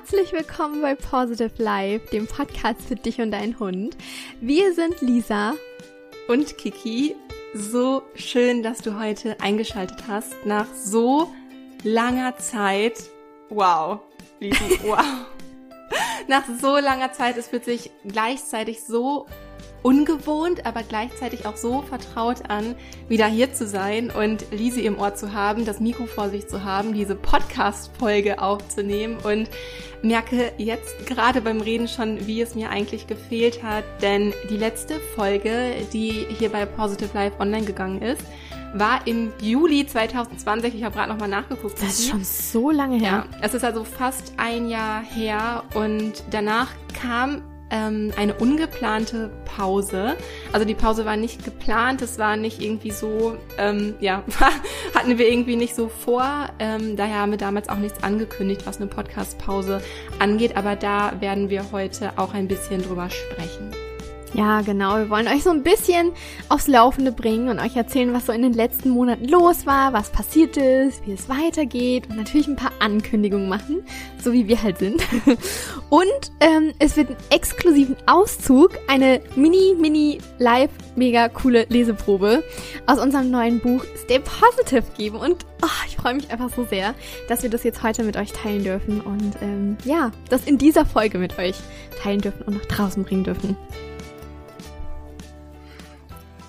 herzlich willkommen bei Positive Life, dem Podcast für dich und deinen Hund. Wir sind Lisa und Kiki. So schön, dass du heute eingeschaltet hast. Nach so langer Zeit. Wow, Lisa, wow. Nach so langer Zeit, es fühlt sich gleichzeitig so ungewohnt, aber gleichzeitig auch so vertraut an, wieder hier zu sein und Lisi im Ohr zu haben, das Mikro vor sich zu haben, diese Podcast-Folge aufzunehmen und merke jetzt gerade beim Reden schon, wie es mir eigentlich gefehlt hat, denn die letzte Folge, die hier bei Positive Life online gegangen ist, war im Juli 2020. Ich habe gerade nochmal nachgeguckt. Das ist schon so lange her. Ja, es ist also fast ein Jahr her und danach kam ähm, eine ungeplante Pause. Also die Pause war nicht geplant, es war nicht irgendwie so, ähm, ja, hatten wir irgendwie nicht so vor. Ähm, daher haben wir damals auch nichts angekündigt, was eine Podcast-Pause angeht. Aber da werden wir heute auch ein bisschen drüber sprechen. Ja, genau. Wir wollen euch so ein bisschen aufs Laufende bringen und euch erzählen, was so in den letzten Monaten los war, was passiert ist, wie es weitergeht und natürlich ein paar Ankündigungen machen, so wie wir halt sind. Und ähm, es wird einen exklusiven Auszug, eine mini, mini, live, mega coole Leseprobe aus unserem neuen Buch Stay Positive geben. Und oh, ich freue mich einfach so sehr, dass wir das jetzt heute mit euch teilen dürfen und ähm, ja, das in dieser Folge mit euch teilen dürfen und nach draußen bringen dürfen.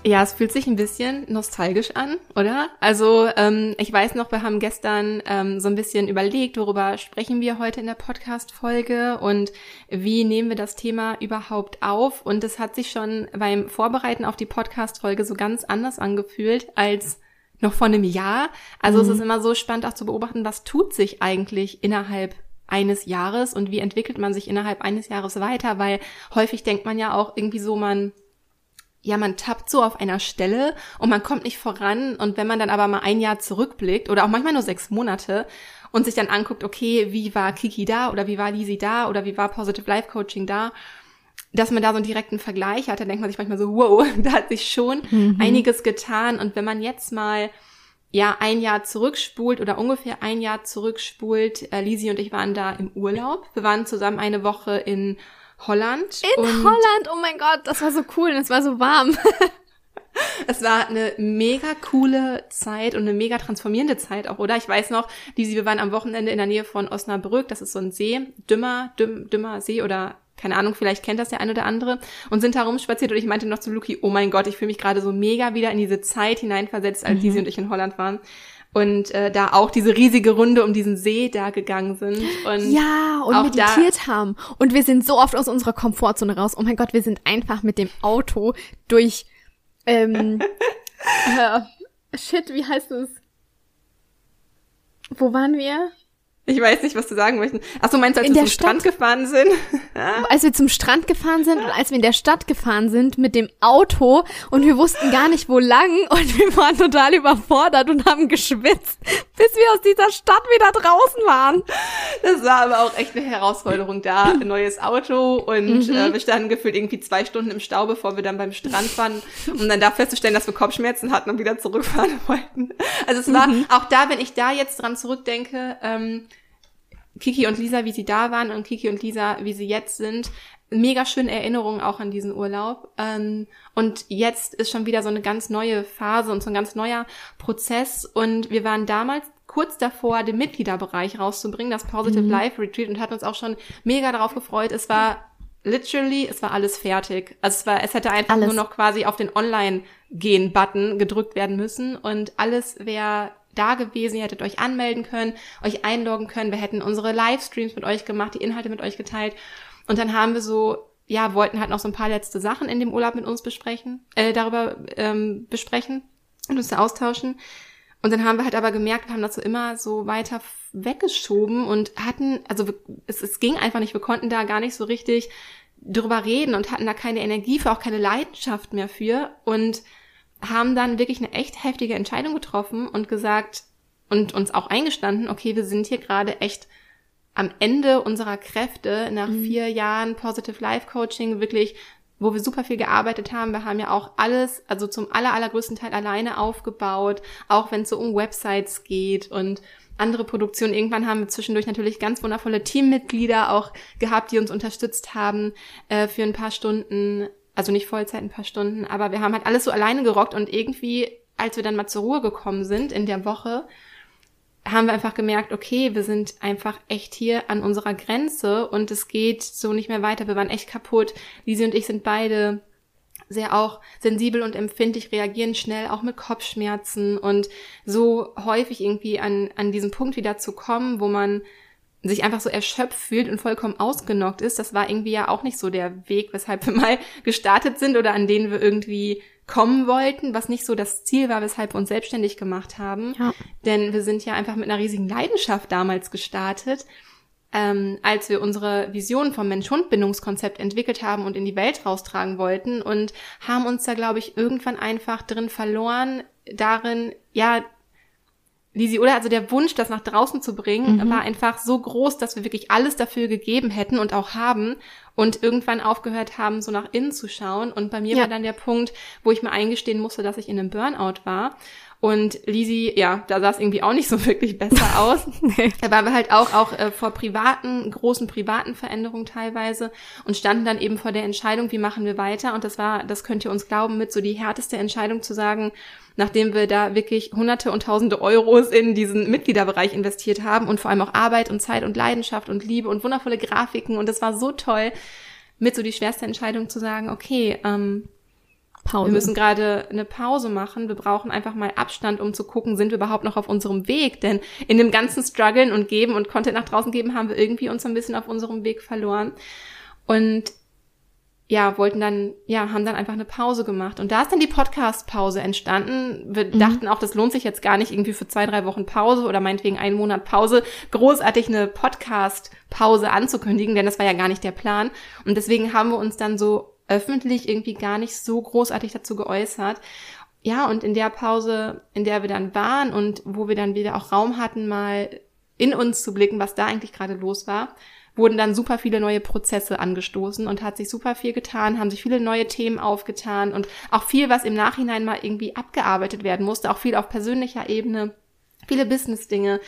Ja, es fühlt sich ein bisschen nostalgisch an, oder? Also ähm, ich weiß noch, wir haben gestern ähm, so ein bisschen überlegt, worüber sprechen wir heute in der Podcast-Folge und wie nehmen wir das Thema überhaupt auf. Und es hat sich schon beim Vorbereiten auf die Podcast-Folge so ganz anders angefühlt als noch vor einem Jahr. Also mhm. es ist immer so spannend auch zu beobachten, was tut sich eigentlich innerhalb eines Jahres und wie entwickelt man sich innerhalb eines Jahres weiter, weil häufig denkt man ja auch irgendwie so, man ja, man tappt so auf einer Stelle und man kommt nicht voran. Und wenn man dann aber mal ein Jahr zurückblickt oder auch manchmal nur sechs Monate und sich dann anguckt, okay, wie war Kiki da oder wie war Lisi da oder wie war Positive Life Coaching da, dass man da so einen direkten Vergleich hat, dann denkt man sich manchmal so, wow, da hat sich schon mhm. einiges getan. Und wenn man jetzt mal ja ein Jahr zurückspult oder ungefähr ein Jahr zurückspult, äh, Lisi und ich waren da im Urlaub. Wir waren zusammen eine Woche in Holland. In Holland, oh mein Gott, das war so cool und es war so warm. es war eine mega coole Zeit und eine mega transformierende Zeit auch, oder? Ich weiß noch, die, wir waren am Wochenende in der Nähe von Osnabrück, das ist so ein See, Dümmer, Düm, Dümmer See oder keine Ahnung, vielleicht kennt das der eine oder andere und sind da rumspaziert und ich meinte noch zu Luki, oh mein Gott, ich fühle mich gerade so mega wieder in diese Zeit hineinversetzt, als mhm. Lisi und ich in Holland waren und äh, da auch diese riesige Runde um diesen See da gegangen sind und ja und meditiert haben und wir sind so oft aus unserer Komfortzone raus. Oh mein Gott, wir sind einfach mit dem Auto durch ähm, äh, shit, wie heißt es? Wo waren wir? Ich weiß nicht, was du sagen möchten. Ach so, meinst du, als in wir zum Stadt, Strand gefahren sind? als wir zum Strand gefahren sind und als wir in der Stadt gefahren sind mit dem Auto und wir wussten gar nicht, wo lang und wir waren total überfordert und haben geschwitzt, bis wir aus dieser Stadt wieder draußen waren. Das war aber auch echt eine Herausforderung da. Ein neues Auto und mhm. äh, wir standen gefühlt irgendwie zwei Stunden im Stau, bevor wir dann beim Strand waren, um dann da festzustellen, dass wir Kopfschmerzen hatten und wieder zurückfahren wollten. Also es war, mhm. auch da, wenn ich da jetzt dran zurückdenke, ähm, Kiki und Lisa, wie sie da waren und Kiki und Lisa, wie sie jetzt sind. Mega schöne Erinnerungen auch an diesen Urlaub. Ähm, und jetzt ist schon wieder so eine ganz neue Phase und so ein ganz neuer Prozess. Und wir waren damals kurz davor, den Mitgliederbereich rauszubringen, das Positive mhm. Life Retreat und hatten uns auch schon mega darauf gefreut. Es war literally, es war alles fertig. Also es war, es hätte einfach alles. nur noch quasi auf den Online-Gehen-Button gedrückt werden müssen und alles wäre da gewesen, ihr hättet euch anmelden können, euch einloggen können, wir hätten unsere Livestreams mit euch gemacht, die Inhalte mit euch geteilt. Und dann haben wir so, ja, wollten halt noch so ein paar letzte Sachen in dem Urlaub mit uns besprechen, äh, darüber ähm, besprechen und uns austauschen. Und dann haben wir halt aber gemerkt, wir haben das so immer so weiter weggeschoben und hatten, also es, es ging einfach nicht, wir konnten da gar nicht so richtig drüber reden und hatten da keine Energie für, auch keine Leidenschaft mehr für. Und haben dann wirklich eine echt heftige Entscheidung getroffen und gesagt und uns auch eingestanden, okay, wir sind hier gerade echt am Ende unserer Kräfte nach mhm. vier Jahren Positive Life Coaching wirklich, wo wir super viel gearbeitet haben. Wir haben ja auch alles, also zum aller, allergrößten Teil alleine aufgebaut, auch wenn es so um Websites geht und andere Produktionen. Irgendwann haben wir zwischendurch natürlich ganz wundervolle Teammitglieder auch gehabt, die uns unterstützt haben äh, für ein paar Stunden. Also nicht Vollzeit, ein paar Stunden, aber wir haben halt alles so alleine gerockt und irgendwie, als wir dann mal zur Ruhe gekommen sind in der Woche, haben wir einfach gemerkt, okay, wir sind einfach echt hier an unserer Grenze und es geht so nicht mehr weiter. Wir waren echt kaputt. Lisi und ich sind beide sehr auch sensibel und empfindlich, reagieren schnell auch mit Kopfschmerzen und so häufig irgendwie an, an diesen Punkt wieder zu kommen, wo man sich einfach so erschöpft fühlt und vollkommen ausgenockt ist, das war irgendwie ja auch nicht so der Weg, weshalb wir mal gestartet sind oder an denen wir irgendwie kommen wollten, was nicht so das Ziel war, weshalb wir uns selbstständig gemacht haben. Ja. Denn wir sind ja einfach mit einer riesigen Leidenschaft damals gestartet ähm, als wir unsere Vision vom Mensch-Hund-Bindungskonzept entwickelt haben und in die Welt raustragen wollten und haben uns da, glaube ich, irgendwann einfach drin verloren, darin, ja, Lisi, oder? Also der Wunsch, das nach draußen zu bringen, mhm. war einfach so groß, dass wir wirklich alles dafür gegeben hätten und auch haben und irgendwann aufgehört haben, so nach innen zu schauen. Und bei mir ja. war dann der Punkt, wo ich mir eingestehen musste, dass ich in einem Burnout war und Lisi, ja, da sah es irgendwie auch nicht so wirklich besser aus. nee. Da waren wir halt auch, auch äh, vor privaten, großen privaten Veränderungen teilweise und standen dann eben vor der Entscheidung, wie machen wir weiter. Und das war, das könnt ihr uns glauben, mit so die härteste Entscheidung zu sagen, nachdem wir da wirklich hunderte und tausende Euros in diesen Mitgliederbereich investiert haben und vor allem auch Arbeit und Zeit und Leidenschaft und Liebe und wundervolle Grafiken. Und das war so toll, mit so die schwerste Entscheidung zu sagen, okay, ähm, Pause. Wir müssen gerade eine Pause machen. Wir brauchen einfach mal Abstand, um zu gucken, sind wir überhaupt noch auf unserem Weg? Denn in dem ganzen Struggeln und Geben und Content nach draußen geben, haben wir irgendwie uns ein bisschen auf unserem Weg verloren. Und ja, wollten dann, ja, haben dann einfach eine Pause gemacht. Und da ist dann die Podcast-Pause entstanden. Wir mhm. dachten auch, das lohnt sich jetzt gar nicht irgendwie für zwei, drei Wochen Pause oder meinetwegen einen Monat Pause, großartig eine Podcast-Pause anzukündigen, denn das war ja gar nicht der Plan. Und deswegen haben wir uns dann so öffentlich irgendwie gar nicht so großartig dazu geäußert. Ja, und in der Pause, in der wir dann waren und wo wir dann wieder auch Raum hatten, mal in uns zu blicken, was da eigentlich gerade los war, wurden dann super viele neue Prozesse angestoßen und hat sich super viel getan, haben sich viele neue Themen aufgetan und auch viel, was im Nachhinein mal irgendwie abgearbeitet werden musste, auch viel auf persönlicher Ebene, viele Business-Dinge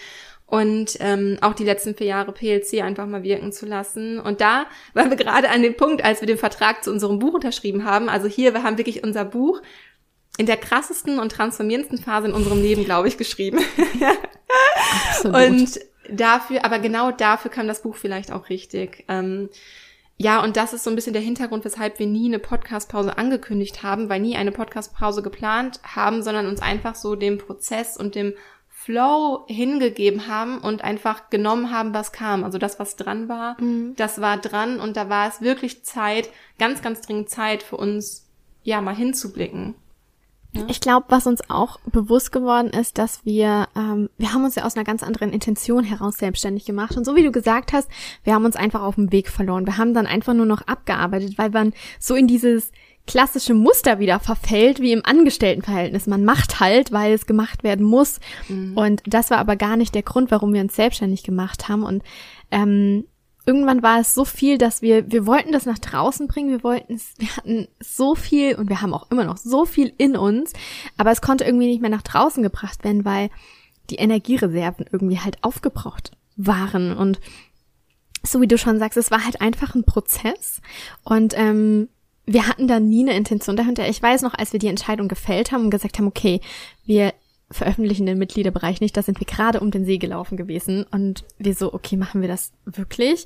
und ähm, auch die letzten vier Jahre PLC einfach mal wirken zu lassen. Und da waren wir gerade an dem Punkt, als wir den Vertrag zu unserem Buch unterschrieben haben. Also hier, wir haben wirklich unser Buch in der krassesten und transformierendsten Phase in unserem Leben, glaube ich, geschrieben. Absolut. Und dafür, aber genau dafür kam das Buch vielleicht auch richtig. Ähm, ja, und das ist so ein bisschen der Hintergrund, weshalb wir nie eine Podcast-Pause angekündigt haben, weil nie eine Podcast-Pause geplant haben, sondern uns einfach so dem Prozess und dem Flow hingegeben haben und einfach genommen haben, was kam. Also das, was dran war, mhm. das war dran und da war es wirklich Zeit, ganz, ganz dringend Zeit für uns, ja, mal hinzublicken. Ja. Ich glaube, was uns auch bewusst geworden ist, dass wir, ähm, wir haben uns ja aus einer ganz anderen Intention heraus selbstständig gemacht. Und so wie du gesagt hast, wir haben uns einfach auf dem Weg verloren. Wir haben dann einfach nur noch abgearbeitet, weil man so in dieses klassische Muster wieder verfällt, wie im Angestelltenverhältnis. Man macht halt, weil es gemacht werden muss. Mhm. Und das war aber gar nicht der Grund, warum wir uns selbstständig gemacht haben. Und ähm, irgendwann war es so viel, dass wir, wir wollten das nach draußen bringen, wir wollten es, wir hatten so viel und wir haben auch immer noch so viel in uns, aber es konnte irgendwie nicht mehr nach draußen gebracht werden, weil die Energiereserven irgendwie halt aufgebraucht waren. Und so wie du schon sagst, es war halt einfach ein Prozess. Und ähm, wir hatten da nie eine Intention dahinter. Ich weiß noch, als wir die Entscheidung gefällt haben und gesagt haben, okay, wir veröffentlichen den Mitgliederbereich nicht, da sind wir gerade um den See gelaufen gewesen und wir so, okay, machen wir das wirklich?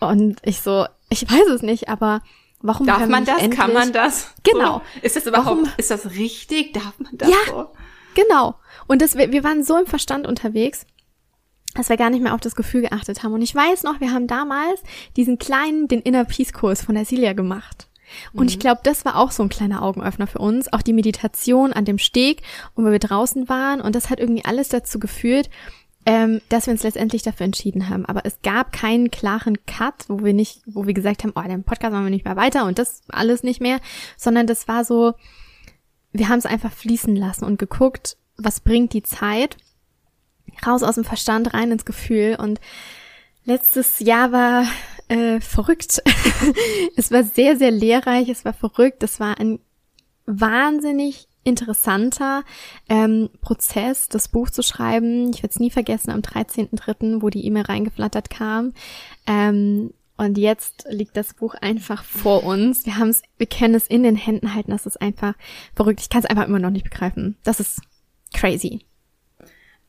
Und ich so, ich weiß es nicht, aber warum darf man das? Endlich? Kann man das? Genau. So, ist das überhaupt? Warum? Ist das richtig? Darf man das? Ja, so? genau. Und das, wir waren so im Verstand unterwegs dass wir gar nicht mehr auf das Gefühl geachtet haben. Und ich weiß noch, wir haben damals diesen kleinen, den Inner Peace Kurs von der Silja gemacht. Und mhm. ich glaube, das war auch so ein kleiner Augenöffner für uns. Auch die Meditation an dem Steg, wo wir draußen waren. Und das hat irgendwie alles dazu geführt, ähm, dass wir uns letztendlich dafür entschieden haben. Aber es gab keinen klaren Cut, wo wir nicht, wo wir gesagt haben, oh, den Podcast machen wir nicht mehr weiter und das alles nicht mehr, sondern das war so, wir haben es einfach fließen lassen und geguckt, was bringt die Zeit raus aus dem Verstand rein ins Gefühl und letztes Jahr war äh, verrückt. es war sehr, sehr lehrreich, es war verrückt, es war ein wahnsinnig interessanter ähm, Prozess, das Buch zu schreiben. Ich werde es nie vergessen, am 13.03., wo die E-Mail reingeflattert kam. Ähm, und jetzt liegt das Buch einfach vor uns. Wir haben es, wir können es in den Händen halten. Das ist einfach verrückt. Ich kann es einfach immer noch nicht begreifen. Das ist crazy.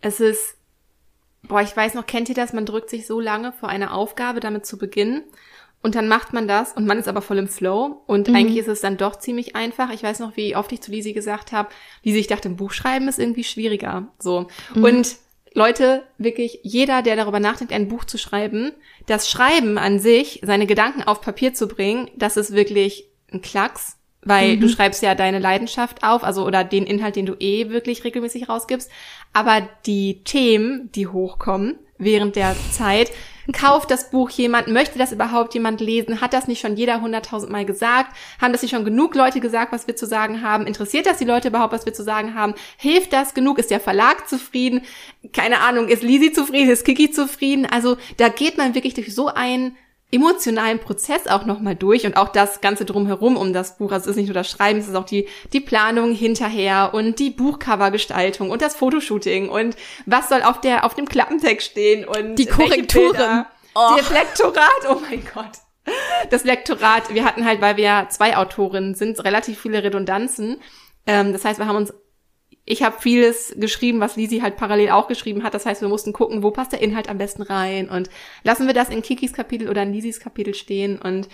Es ist, boah, ich weiß noch, kennt ihr das? Man drückt sich so lange vor eine Aufgabe, damit zu beginnen. Und dann macht man das und man ist aber voll im Flow. Und mhm. eigentlich ist es dann doch ziemlich einfach. Ich weiß noch, wie oft ich zu Lisi gesagt habe, Lisi, ich dachte, ein Buch schreiben ist irgendwie schwieriger. So. Mhm. Und Leute, wirklich jeder, der darüber nachdenkt, ein Buch zu schreiben, das Schreiben an sich, seine Gedanken auf Papier zu bringen, das ist wirklich ein Klacks, weil mhm. du schreibst ja deine Leidenschaft auf, also oder den Inhalt, den du eh wirklich regelmäßig rausgibst, aber die Themen, die hochkommen während der Zeit, Kauft das Buch jemand? Möchte das überhaupt jemand lesen? Hat das nicht schon jeder hunderttausendmal gesagt? Haben das nicht schon genug Leute gesagt, was wir zu sagen haben? Interessiert das die Leute überhaupt, was wir zu sagen haben? Hilft das genug? Ist der Verlag zufrieden? Keine Ahnung, ist Lisi zufrieden? Ist Kiki zufrieden? Also da geht man wirklich durch so ein emotionalen Prozess auch nochmal durch und auch das Ganze drumherum um das Buch. Also es ist nicht nur das Schreiben, es ist auch die, die Planung hinterher und die Buchcovergestaltung und das Fotoshooting und was soll auf der, auf dem Klappentext stehen und die Korrekturen. Oh. Das Lektorat, oh mein Gott. Das Lektorat, wir hatten halt, weil wir zwei Autorinnen sind, relativ viele Redundanzen. Ähm, das heißt, wir haben uns ich habe vieles geschrieben, was Lisi halt parallel auch geschrieben hat. Das heißt, wir mussten gucken, wo passt der Inhalt am besten rein und lassen wir das in Kikis Kapitel oder in Lisis Kapitel stehen und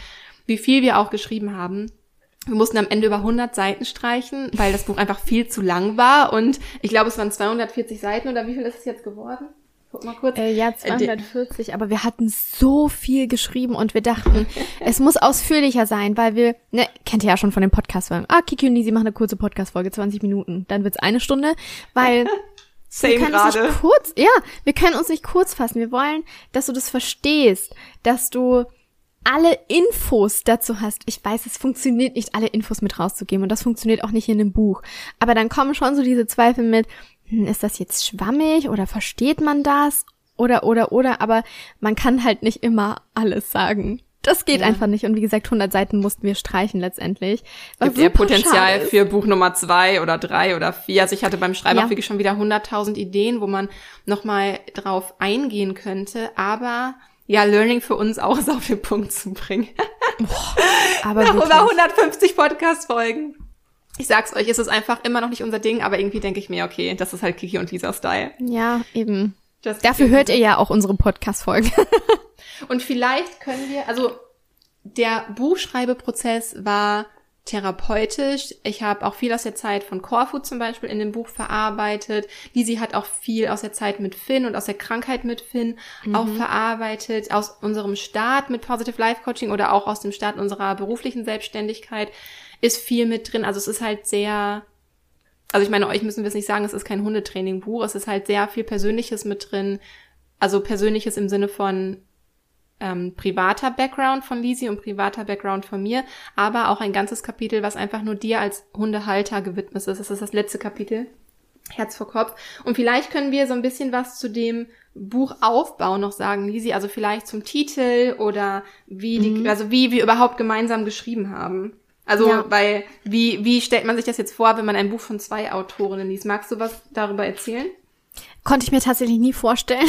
wie viel wir auch geschrieben haben. Wir mussten am Ende über 100 Seiten streichen, weil das Buch einfach viel zu lang war und ich glaube, es waren 240 Seiten oder wie viel ist es jetzt geworden? Guck mal kurz. Äh, ja, 240, äh, aber wir hatten so viel geschrieben und wir dachten, es muss ausführlicher sein, weil wir, ne, kennt ihr ja schon von dem Podcast-Folgen. Ah, Kiki und Nisi machen eine kurze Podcast-Folge, 20 Minuten. Dann wird's eine Stunde, weil Same wir können grade. uns nicht kurz, ja, wir können uns nicht kurz fassen. Wir wollen, dass du das verstehst, dass du alle Infos dazu hast. Ich weiß, es funktioniert nicht, alle Infos mit rauszugeben und das funktioniert auch nicht in einem Buch. Aber dann kommen schon so diese Zweifel mit, ist das jetzt schwammig oder versteht man das? Oder, oder, oder, aber man kann halt nicht immer alles sagen. Das geht ja. einfach nicht. Und wie gesagt, 100 Seiten mussten wir streichen letztendlich. Gibt ja Potenzial für Buch Nummer zwei oder drei oder vier. Also ich hatte beim Schreiben ja. auch wirklich schon wieder 100.000 Ideen, wo man nochmal drauf eingehen könnte. Aber ja, Learning für uns auch ist auf den Punkt zu bringen. Boah, aber Nach über 150 Podcast-Folgen. Ich sag's euch, es ist einfach immer noch nicht unser Ding, aber irgendwie denke ich mir, okay, das ist halt Kiki und Lisa Style. Ja, eben. Just Dafür hört ihr ja auch unsere Podcast-Folge. und vielleicht können wir, also der Buchschreibeprozess war therapeutisch. Ich habe auch viel aus der Zeit von Corfu zum Beispiel in dem Buch verarbeitet. Lisi hat auch viel aus der Zeit mit Finn und aus der Krankheit mit Finn mhm. auch verarbeitet. Aus unserem Start mit Positive Life Coaching oder auch aus dem Start unserer beruflichen Selbstständigkeit ist viel mit drin. Also es ist halt sehr, also ich meine, euch müssen wir es nicht sagen, es ist kein Hundetraining-Buch. Es ist halt sehr viel Persönliches mit drin. Also Persönliches im Sinne von ähm, privater Background von Lisi und privater Background von mir, aber auch ein ganzes Kapitel, was einfach nur dir als Hundehalter gewidmet ist. Das ist das letzte Kapitel. Herz vor Kopf. Und vielleicht können wir so ein bisschen was zu dem Buchaufbau noch sagen, Lisi, also vielleicht zum Titel oder wie die, mhm. also wie wir überhaupt gemeinsam geschrieben haben. Also, ja. weil, wie, wie stellt man sich das jetzt vor, wenn man ein Buch von zwei Autorinnen liest? Magst du was darüber erzählen? Konnte ich mir tatsächlich nie vorstellen.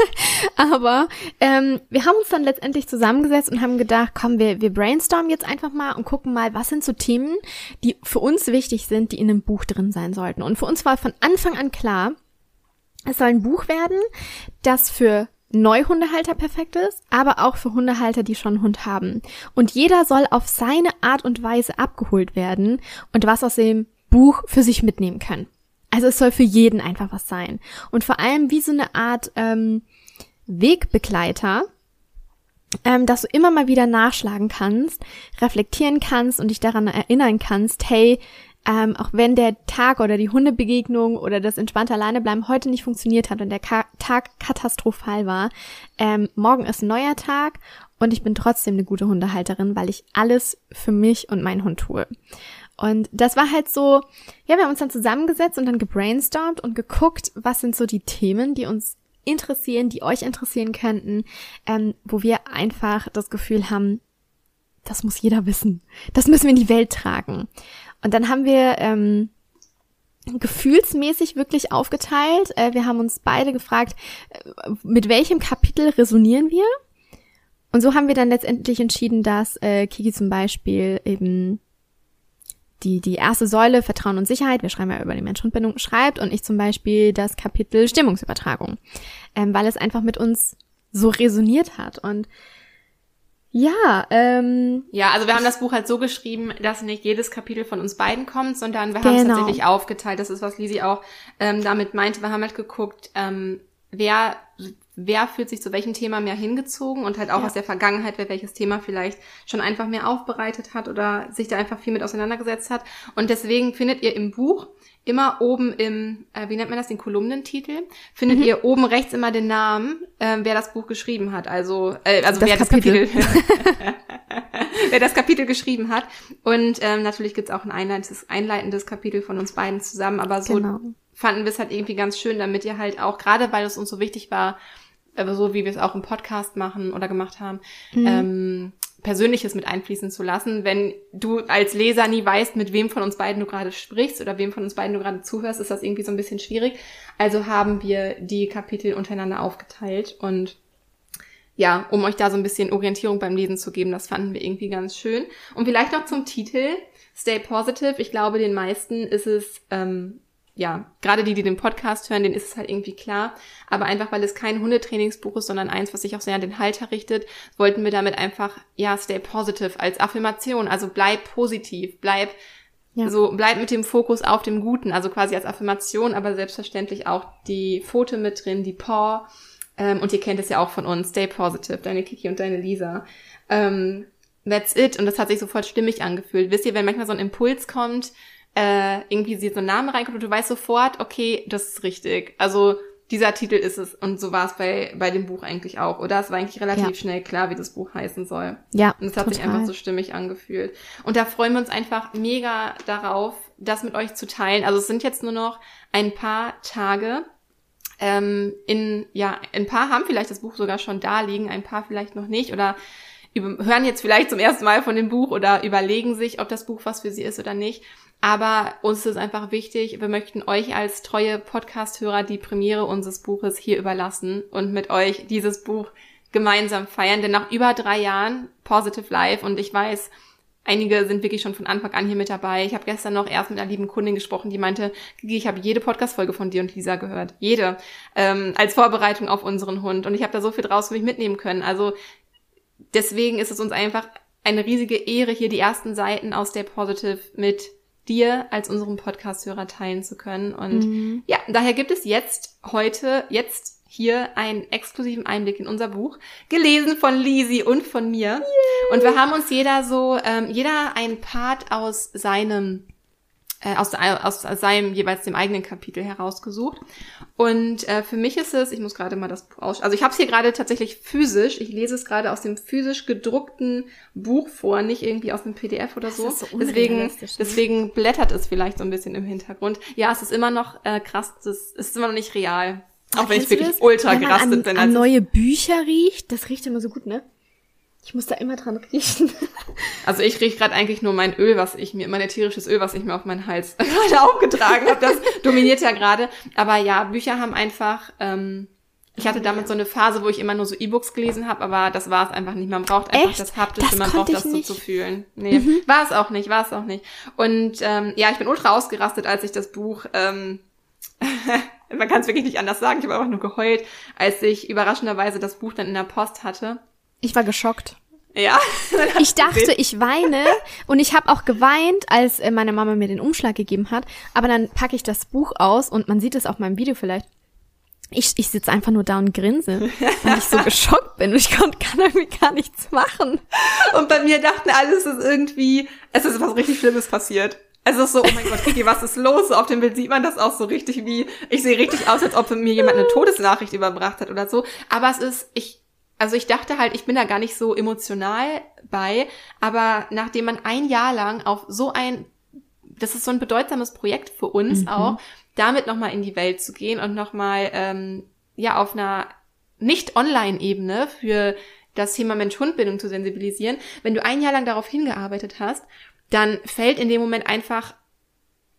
Aber ähm, wir haben uns dann letztendlich zusammengesetzt und haben gedacht, komm, wir, wir brainstormen jetzt einfach mal und gucken mal, was sind so Themen, die für uns wichtig sind, die in einem Buch drin sein sollten. Und für uns war von Anfang an klar, es soll ein Buch werden, das für Neuhundehalter perfekt ist, aber auch für Hundehalter, die schon einen Hund haben. Und jeder soll auf seine Art und Weise abgeholt werden und was aus dem Buch für sich mitnehmen können. Also es soll für jeden einfach was sein. Und vor allem wie so eine Art ähm, Wegbegleiter, ähm, dass du immer mal wieder nachschlagen kannst, reflektieren kannst und dich daran erinnern kannst, hey, ähm, auch wenn der Tag oder die Hundebegegnung oder das entspannte Alleinebleiben heute nicht funktioniert hat und der Ka Tag katastrophal war, ähm, morgen ist ein neuer Tag und ich bin trotzdem eine gute Hundehalterin, weil ich alles für mich und meinen Hund tue. Und das war halt so, ja, wir haben uns dann zusammengesetzt und dann gebrainstormt und geguckt, was sind so die Themen, die uns interessieren, die euch interessieren könnten, ähm, wo wir einfach das Gefühl haben, das muss jeder wissen. Das müssen wir in die Welt tragen. Und dann haben wir ähm, gefühlsmäßig wirklich aufgeteilt. Äh, wir haben uns beide gefragt, äh, mit welchem Kapitel resonieren wir? Und so haben wir dann letztendlich entschieden, dass äh, Kiki zum Beispiel eben die, die erste Säule Vertrauen und Sicherheit, wir schreiben ja über die Mensch-Hund-Bindung, schreibt und ich zum Beispiel das Kapitel Stimmungsübertragung, ähm, weil es einfach mit uns so resoniert hat. Und ja, ähm. Ja, also wir haben das Buch halt so geschrieben, dass nicht jedes Kapitel von uns beiden kommt, sondern wir haben es Genau. tatsächlich aufgeteilt. Das ist, was Lisi auch ähm, damit meinte. Wir haben halt geguckt, ähm, wer, wer fühlt sich zu welchem Thema mehr hingezogen und halt auch Ja. aus der Vergangenheit, wer welches Thema vielleicht schon einfach mehr aufbereitet hat oder sich da einfach viel mit auseinandergesetzt hat. Und deswegen findet ihr im Buch immer oben im, äh, wie nennt man das, den Kolumnentitel, findet Mhm. ihr oben rechts immer den Namen, ähm, wer das Buch geschrieben hat. Also, äh, also Das wer das Kapitel. Kapitel wer das Kapitel geschrieben hat. Und ähm, natürlich gibt's auch ein einleitendes, einleitendes Kapitel von uns beiden zusammen, aber so Genau. fanden wir es halt irgendwie ganz schön, damit ihr halt auch, gerade weil es uns so wichtig war, aber so wie wir es auch im Podcast machen oder gemacht haben, Mhm. ähm, Persönliches mit einfließen zu lassen. Wenn du als Leser nie weißt, mit wem von uns beiden du gerade sprichst oder wem von uns beiden du gerade zuhörst, ist das irgendwie so ein bisschen schwierig. Also haben wir die Kapitel untereinander aufgeteilt und ja, um euch da so ein bisschen Orientierung beim Lesen zu geben, das fanden wir irgendwie ganz schön. Und vielleicht noch zum Titel, Stay Positive. Ich glaube, den meisten ist es, ähm, ja, gerade die, die den Podcast hören, denen ist es halt irgendwie klar. Aber einfach, weil es kein Hundetrainingsbuch ist, sondern eins, was sich auch sehr an den Halter richtet, wollten wir damit einfach, ja, Stay Positive als Affirmation. Also bleib positiv, bleib Ja. so, bleib mit dem Fokus auf dem Guten, also quasi als Affirmation, aber selbstverständlich auch die Pfote mit drin, die Paw. Ähm, und ihr kennt es ja auch von uns, Stay Positive, deine Kiki und deine Lisa. Ähm, that's it. Und das hat sich sofort stimmig angefühlt. Wisst ihr, wenn manchmal so ein Impuls kommt, äh, irgendwie so ein Name reinkommt und du weißt sofort, okay, das ist richtig. Also dieser Titel ist es. Und so war es bei, bei dem Buch eigentlich auch. Oder es war eigentlich relativ Ja. schnell klar, wie das Buch heißen soll. Ja, Und es hat sich total. einfach so stimmig angefühlt. Und da freuen wir uns einfach mega darauf, das mit euch zu teilen. Also es sind jetzt nur noch ein paar Tage. Ähm, in, ja, ein paar haben vielleicht das Buch sogar schon da liegen, ein paar vielleicht noch nicht oder über, hören jetzt vielleicht zum ersten Mal von dem Buch oder überlegen sich, ob das Buch was für sie ist oder nicht. Aber uns ist einfach wichtig, wir möchten euch als treue Podcast-Hörer die Premiere unseres Buches hier überlassen und mit euch dieses Buch gemeinsam feiern. Denn nach über drei Jahren Positive Life und ich weiß, Einige sind wirklich schon von Anfang an hier mit dabei. Ich habe gestern noch erst mit einer lieben Kundin gesprochen, die meinte, ich habe jede Podcast-Folge von dir und Lisa gehört. Jede. Ähm, als Vorbereitung auf unseren Hund. Und ich habe da so viel draus für mich mitnehmen können. Also deswegen ist es uns einfach eine riesige Ehre, hier die ersten Seiten aus der Positive mit dir als unserem Podcast-Hörer teilen zu können. Und Mhm. ja, daher gibt es jetzt, heute, jetzt hier einen exklusiven Einblick in unser Buch, gelesen von Lisi und von mir. Und wir haben uns jeder so, ähm, jeder ein Part aus seinem äh, aus, aus seinem jeweils dem eigenen Kapitel herausgesucht. Und äh, für mich ist es, ich muss gerade mal das Buch aus, also ich habe es hier gerade tatsächlich physisch, ich lese es gerade aus dem physisch gedruckten Buch vor, nicht irgendwie aus einem PDF oder Das so. so deswegen, ne? deswegen blättert es vielleicht so ein bisschen im Hintergrund. Ja, es ist immer noch äh, krass, es ist immer noch nicht real. Auch wenn ich wirklich das? ultra Wenn man gerastet an, bin. an als es- neue Bücher riecht, das riecht immer so gut, ne? Ich muss da immer dran riechen. Also ich rieche gerade eigentlich nur mein Öl, was ich mir, mein ätherisches Öl, was ich mir auf meinen Hals gerade aufgetragen habe. Das dominiert ja gerade. Aber ja, Bücher haben einfach. Ähm, ich hatte damals so eine Phase, wo ich immer nur so E-Books gelesen habe, aber das war es einfach nicht. Man braucht einfach Echt? das Haptische, Das man braucht das so zu fühlen. Nee, war es auch nicht, war es auch nicht. Und ähm, ja, ich bin ultra ausgerastet, als ich das Buch ähm, man kann es wirklich nicht anders sagen, ich habe einfach nur geheult, als ich überraschenderweise das Buch dann in der Post hatte. Ich war geschockt. Ja. Ich dachte, ich weine und ich habe auch geweint, als äh, meine Mama mir den Umschlag gegeben hat. Aber dann packe ich das Buch aus und man sieht es auf meinem Video vielleicht. Ich, ich sitze einfach nur da und grinse, weil ich so geschockt bin und ich kon, kann irgendwie gar nichts machen. Und bei mir dachten alle, es ist irgendwie, es ist was richtig Schlimmes passiert. Es ist so, oh mein Gott, Kiki, was ist los? So auf dem Bild sieht man das auch so richtig wie, ich sehe richtig aus, als ob mir jemand eine Todesnachricht überbracht hat oder so. Aber es ist, ich, also ich dachte halt, ich bin da gar nicht so emotional bei, aber nachdem man ein Jahr lang auf so ein, das ist so ein bedeutsames Projekt für uns Mhm. auch, damit nochmal in die Welt zu gehen und nochmal, ähm, ja, auf einer nicht Online-Ebene für das Thema Mensch-Hund-Bindung zu sensibilisieren. Wenn du ein Jahr lang darauf hingearbeitet hast, dann fällt in dem Moment einfach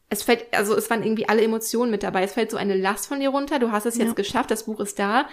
es fällt, also es waren irgendwie alle Emotionen mit dabei. Es fällt so eine Last von dir runter. Du hast es jetzt ja. geschafft, das Buch ist da.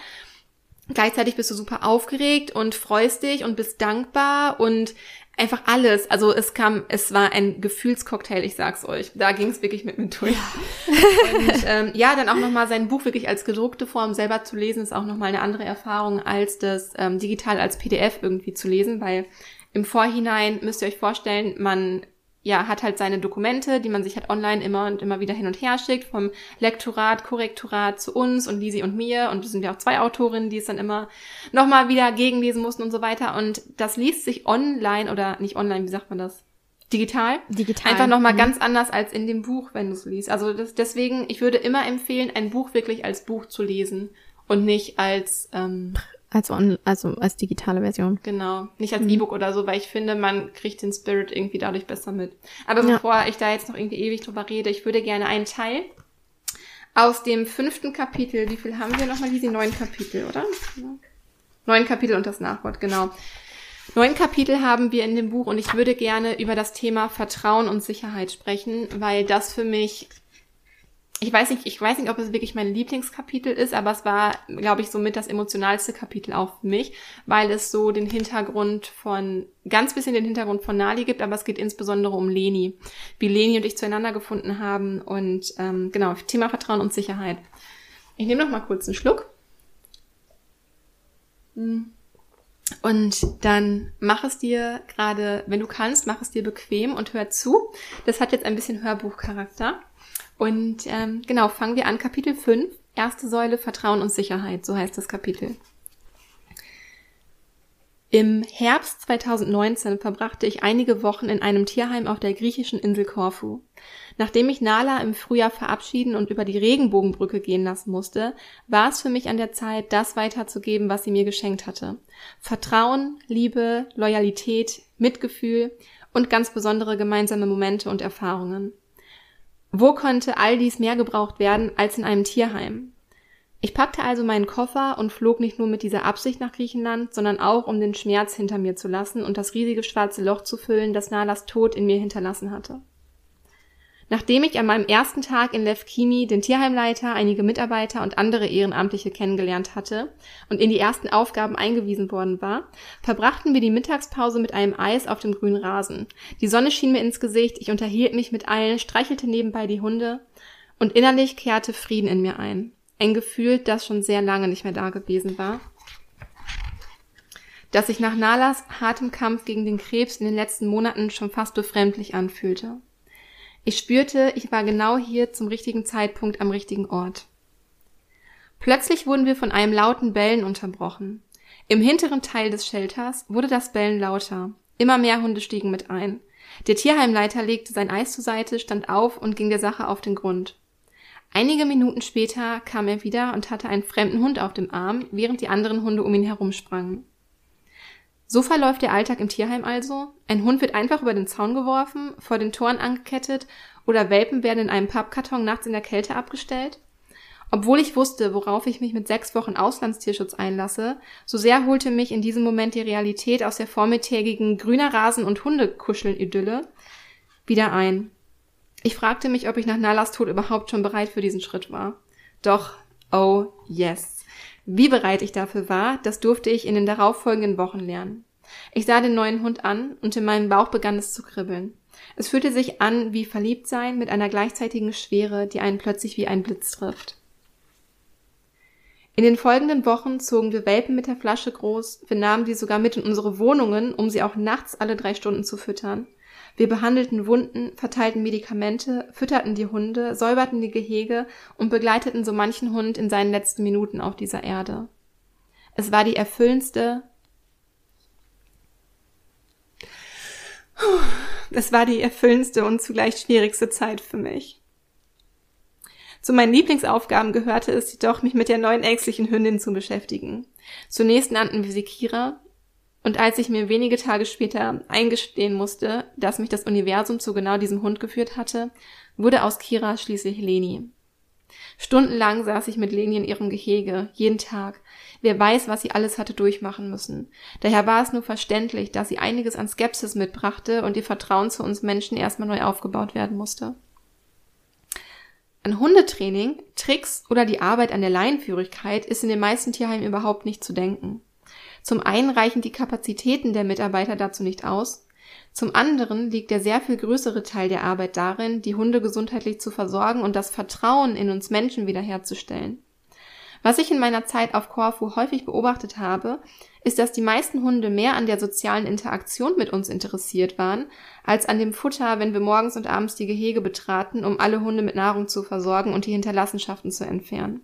Gleichzeitig bist du super aufgeregt und freust dich und bist dankbar und einfach alles. Also es kam, es war ein Gefühlscocktail, ich sag's euch. Da ging es wirklich mit mir durch. Ja. Und ähm, ja, dann auch nochmal sein Buch wirklich als gedruckte Form selber zu lesen, ist auch nochmal eine andere Erfahrung, als das ähm, digital als PDF irgendwie zu lesen, weil im Vorhinein müsst ihr euch vorstellen, man ja, hat halt seine Dokumente, die man sich halt online immer und immer wieder hin und her schickt, vom Lektorat, Korrektorat zu uns und Lisi und mir. Und wir sind ja auch zwei Autorinnen, die es dann immer nochmal wieder gegenlesen mussten und so weiter. Und das liest sich online oder nicht online, wie sagt man das? Digital? Digital. Einfach nochmal mhm. ganz anders als in dem Buch, wenn du es liest. Also das, deswegen, ich würde immer empfehlen, ein Buch wirklich als Buch zu lesen und nicht als ähm, als, on, also als digitale Version. Genau. Nicht als mhm. E-Book oder so, weil ich finde, man kriegt den Spirit irgendwie dadurch besser mit. Aber ja. bevor ich da jetzt noch irgendwie ewig drüber rede, ich würde gerne einen Teil aus dem fünften Kapitel, wie viel haben wir nochmal? Diese neun Kapitel, oder? Neun Kapitel und das Nachwort, genau. Neun Kapitel haben wir in dem Buch und ich würde gerne über das Thema Vertrauen und Sicherheit sprechen, weil das für mich ich weiß nicht, ich weiß nicht, ob es wirklich mein Lieblingskapitel ist, aber es war, glaube ich, somit das emotionalste Kapitel auch für mich, weil es so den Hintergrund von, ganz bisschen den Hintergrund von Nali gibt, aber es geht insbesondere um Leni, wie Leni und ich zueinander gefunden haben und ähm, genau, Thema Vertrauen und Sicherheit. Ich nehme noch mal kurz einen Schluck. Und dann mach es dir gerade, wenn du kannst, mach es dir bequem und hör zu. Das hat jetzt ein bisschen Hörbuchcharakter. Und ähm, genau, fangen wir an. Kapitel 5, erste Säule Vertrauen und Sicherheit, so heißt das Kapitel. Im Herbst 2019 verbrachte ich einige Wochen in einem Tierheim auf der griechischen Insel Korfu. Nachdem ich Nala im Frühjahr verabschieden und über die Regenbogenbrücke gehen lassen musste, war es für mich an der Zeit, das weiterzugeben, was sie mir geschenkt hatte. Vertrauen, Liebe, Loyalität, Mitgefühl und ganz besondere gemeinsame Momente und Erfahrungen. Wo konnte all dies mehr gebraucht werden als in einem Tierheim? Ich packte also meinen Koffer und flog nicht nur mit dieser Absicht nach Griechenland, sondern auch, um den Schmerz hinter mir zu lassen und das riesige schwarze Loch zu füllen, das Nalas Tod in mir hinterlassen hatte. Nachdem ich an meinem ersten Tag in Levkimi den Tierheimleiter, einige Mitarbeiter und andere Ehrenamtliche kennengelernt hatte und in die ersten Aufgaben eingewiesen worden war, verbrachten wir die Mittagspause mit einem Eis auf dem grünen Rasen. Die Sonne schien mir ins Gesicht, ich unterhielt mich mit allen, streichelte nebenbei die Hunde und innerlich kehrte Frieden in mir ein. Ein Gefühl, das schon sehr lange nicht mehr da gewesen war das sich nach Nalas hartem Kampf gegen den Krebs in den letzten Monaten schon fast befremdlich anfühlte. Ich spürte, ich war genau hier zum richtigen Zeitpunkt am richtigen Ort. Plötzlich wurden wir von einem lauten Bellen unterbrochen. Im hinteren Teil des Shelters wurde das Bellen lauter. Immer mehr Hunde stiegen mit ein. Der Tierheimleiter legte sein Eis zur Seite, stand auf und ging der Sache auf den Grund. Einige Minuten später kam er wieder und hatte einen fremden Hund auf dem Arm, während die anderen Hunde um ihn herumsprangen. So verläuft der Alltag im Tierheim also. Ein Hund wird einfach über den Zaun geworfen, vor den Toren angekettet oder Welpen werden in einem Pappkarton nachts in der Kälte abgestellt. Obwohl ich wusste, worauf ich mich mit sechs Wochen Auslandstierschutz einlasse, so sehr holte mich in diesem Moment die Realität aus der vormittägigen grüner Rasen- und Hundekuscheln-Idylle wieder ein. Ich fragte mich, ob ich nach Nalas Tod überhaupt schon bereit für diesen Schritt war. Doch, oh yes. Wie bereit ich dafür war, das durfte ich in den darauffolgenden Wochen lernen. Ich sah den neuen Hund an und in meinem Bauch begann es zu kribbeln. Es fühlte sich an wie Verliebtsein mit einer gleichzeitigen Schwere, die einen plötzlich wie ein Blitz trifft. In den folgenden Wochen zogen wir Welpen mit der Flasche groß, wir nahmen die sogar mit in unsere Wohnungen, um sie auch nachts alle drei Stunden zu füttern. Wir behandelten Wunden, verteilten Medikamente, fütterten die Hunde, säuberten die Gehege und begleiteten so manchen Hund in seinen letzten Minuten auf dieser Erde. Es war die erfüllendste, es war die erfüllendste und zugleich schwierigste Zeit für mich. Zu meinen Lieblingsaufgaben gehörte es jedoch, mich mit der neuen ängstlichen Hündin zu beschäftigen. Zunächst nannten wir sie Kira, und als ich mir wenige Tage später eingestehen musste, dass mich das Universum zu genau diesem Hund geführt hatte, wurde aus Kira schließlich Leni. Stundenlang saß ich mit Leni in ihrem Gehege, jeden Tag. Wer weiß, was sie alles hatte durchmachen müssen. Daher war es nur verständlich, dass sie einiges an Skepsis mitbrachte und ihr Vertrauen zu uns Menschen erstmal neu aufgebaut werden musste. An Hundetraining, Tricks oder die Arbeit an der Laienführigkeit ist in den meisten Tierheimen überhaupt nicht zu denken. Zum einen reichen die Kapazitäten der Mitarbeiter dazu nicht aus, zum anderen liegt der sehr viel größere Teil der Arbeit darin, die Hunde gesundheitlich zu versorgen und das Vertrauen in uns Menschen wiederherzustellen. Was ich in meiner Zeit auf Korfu häufig beobachtet habe, ist, dass die meisten Hunde mehr an der sozialen Interaktion mit uns interessiert waren, als an dem Futter, wenn wir morgens und abends die Gehege betraten, um alle Hunde mit Nahrung zu versorgen und die Hinterlassenschaften zu entfernen.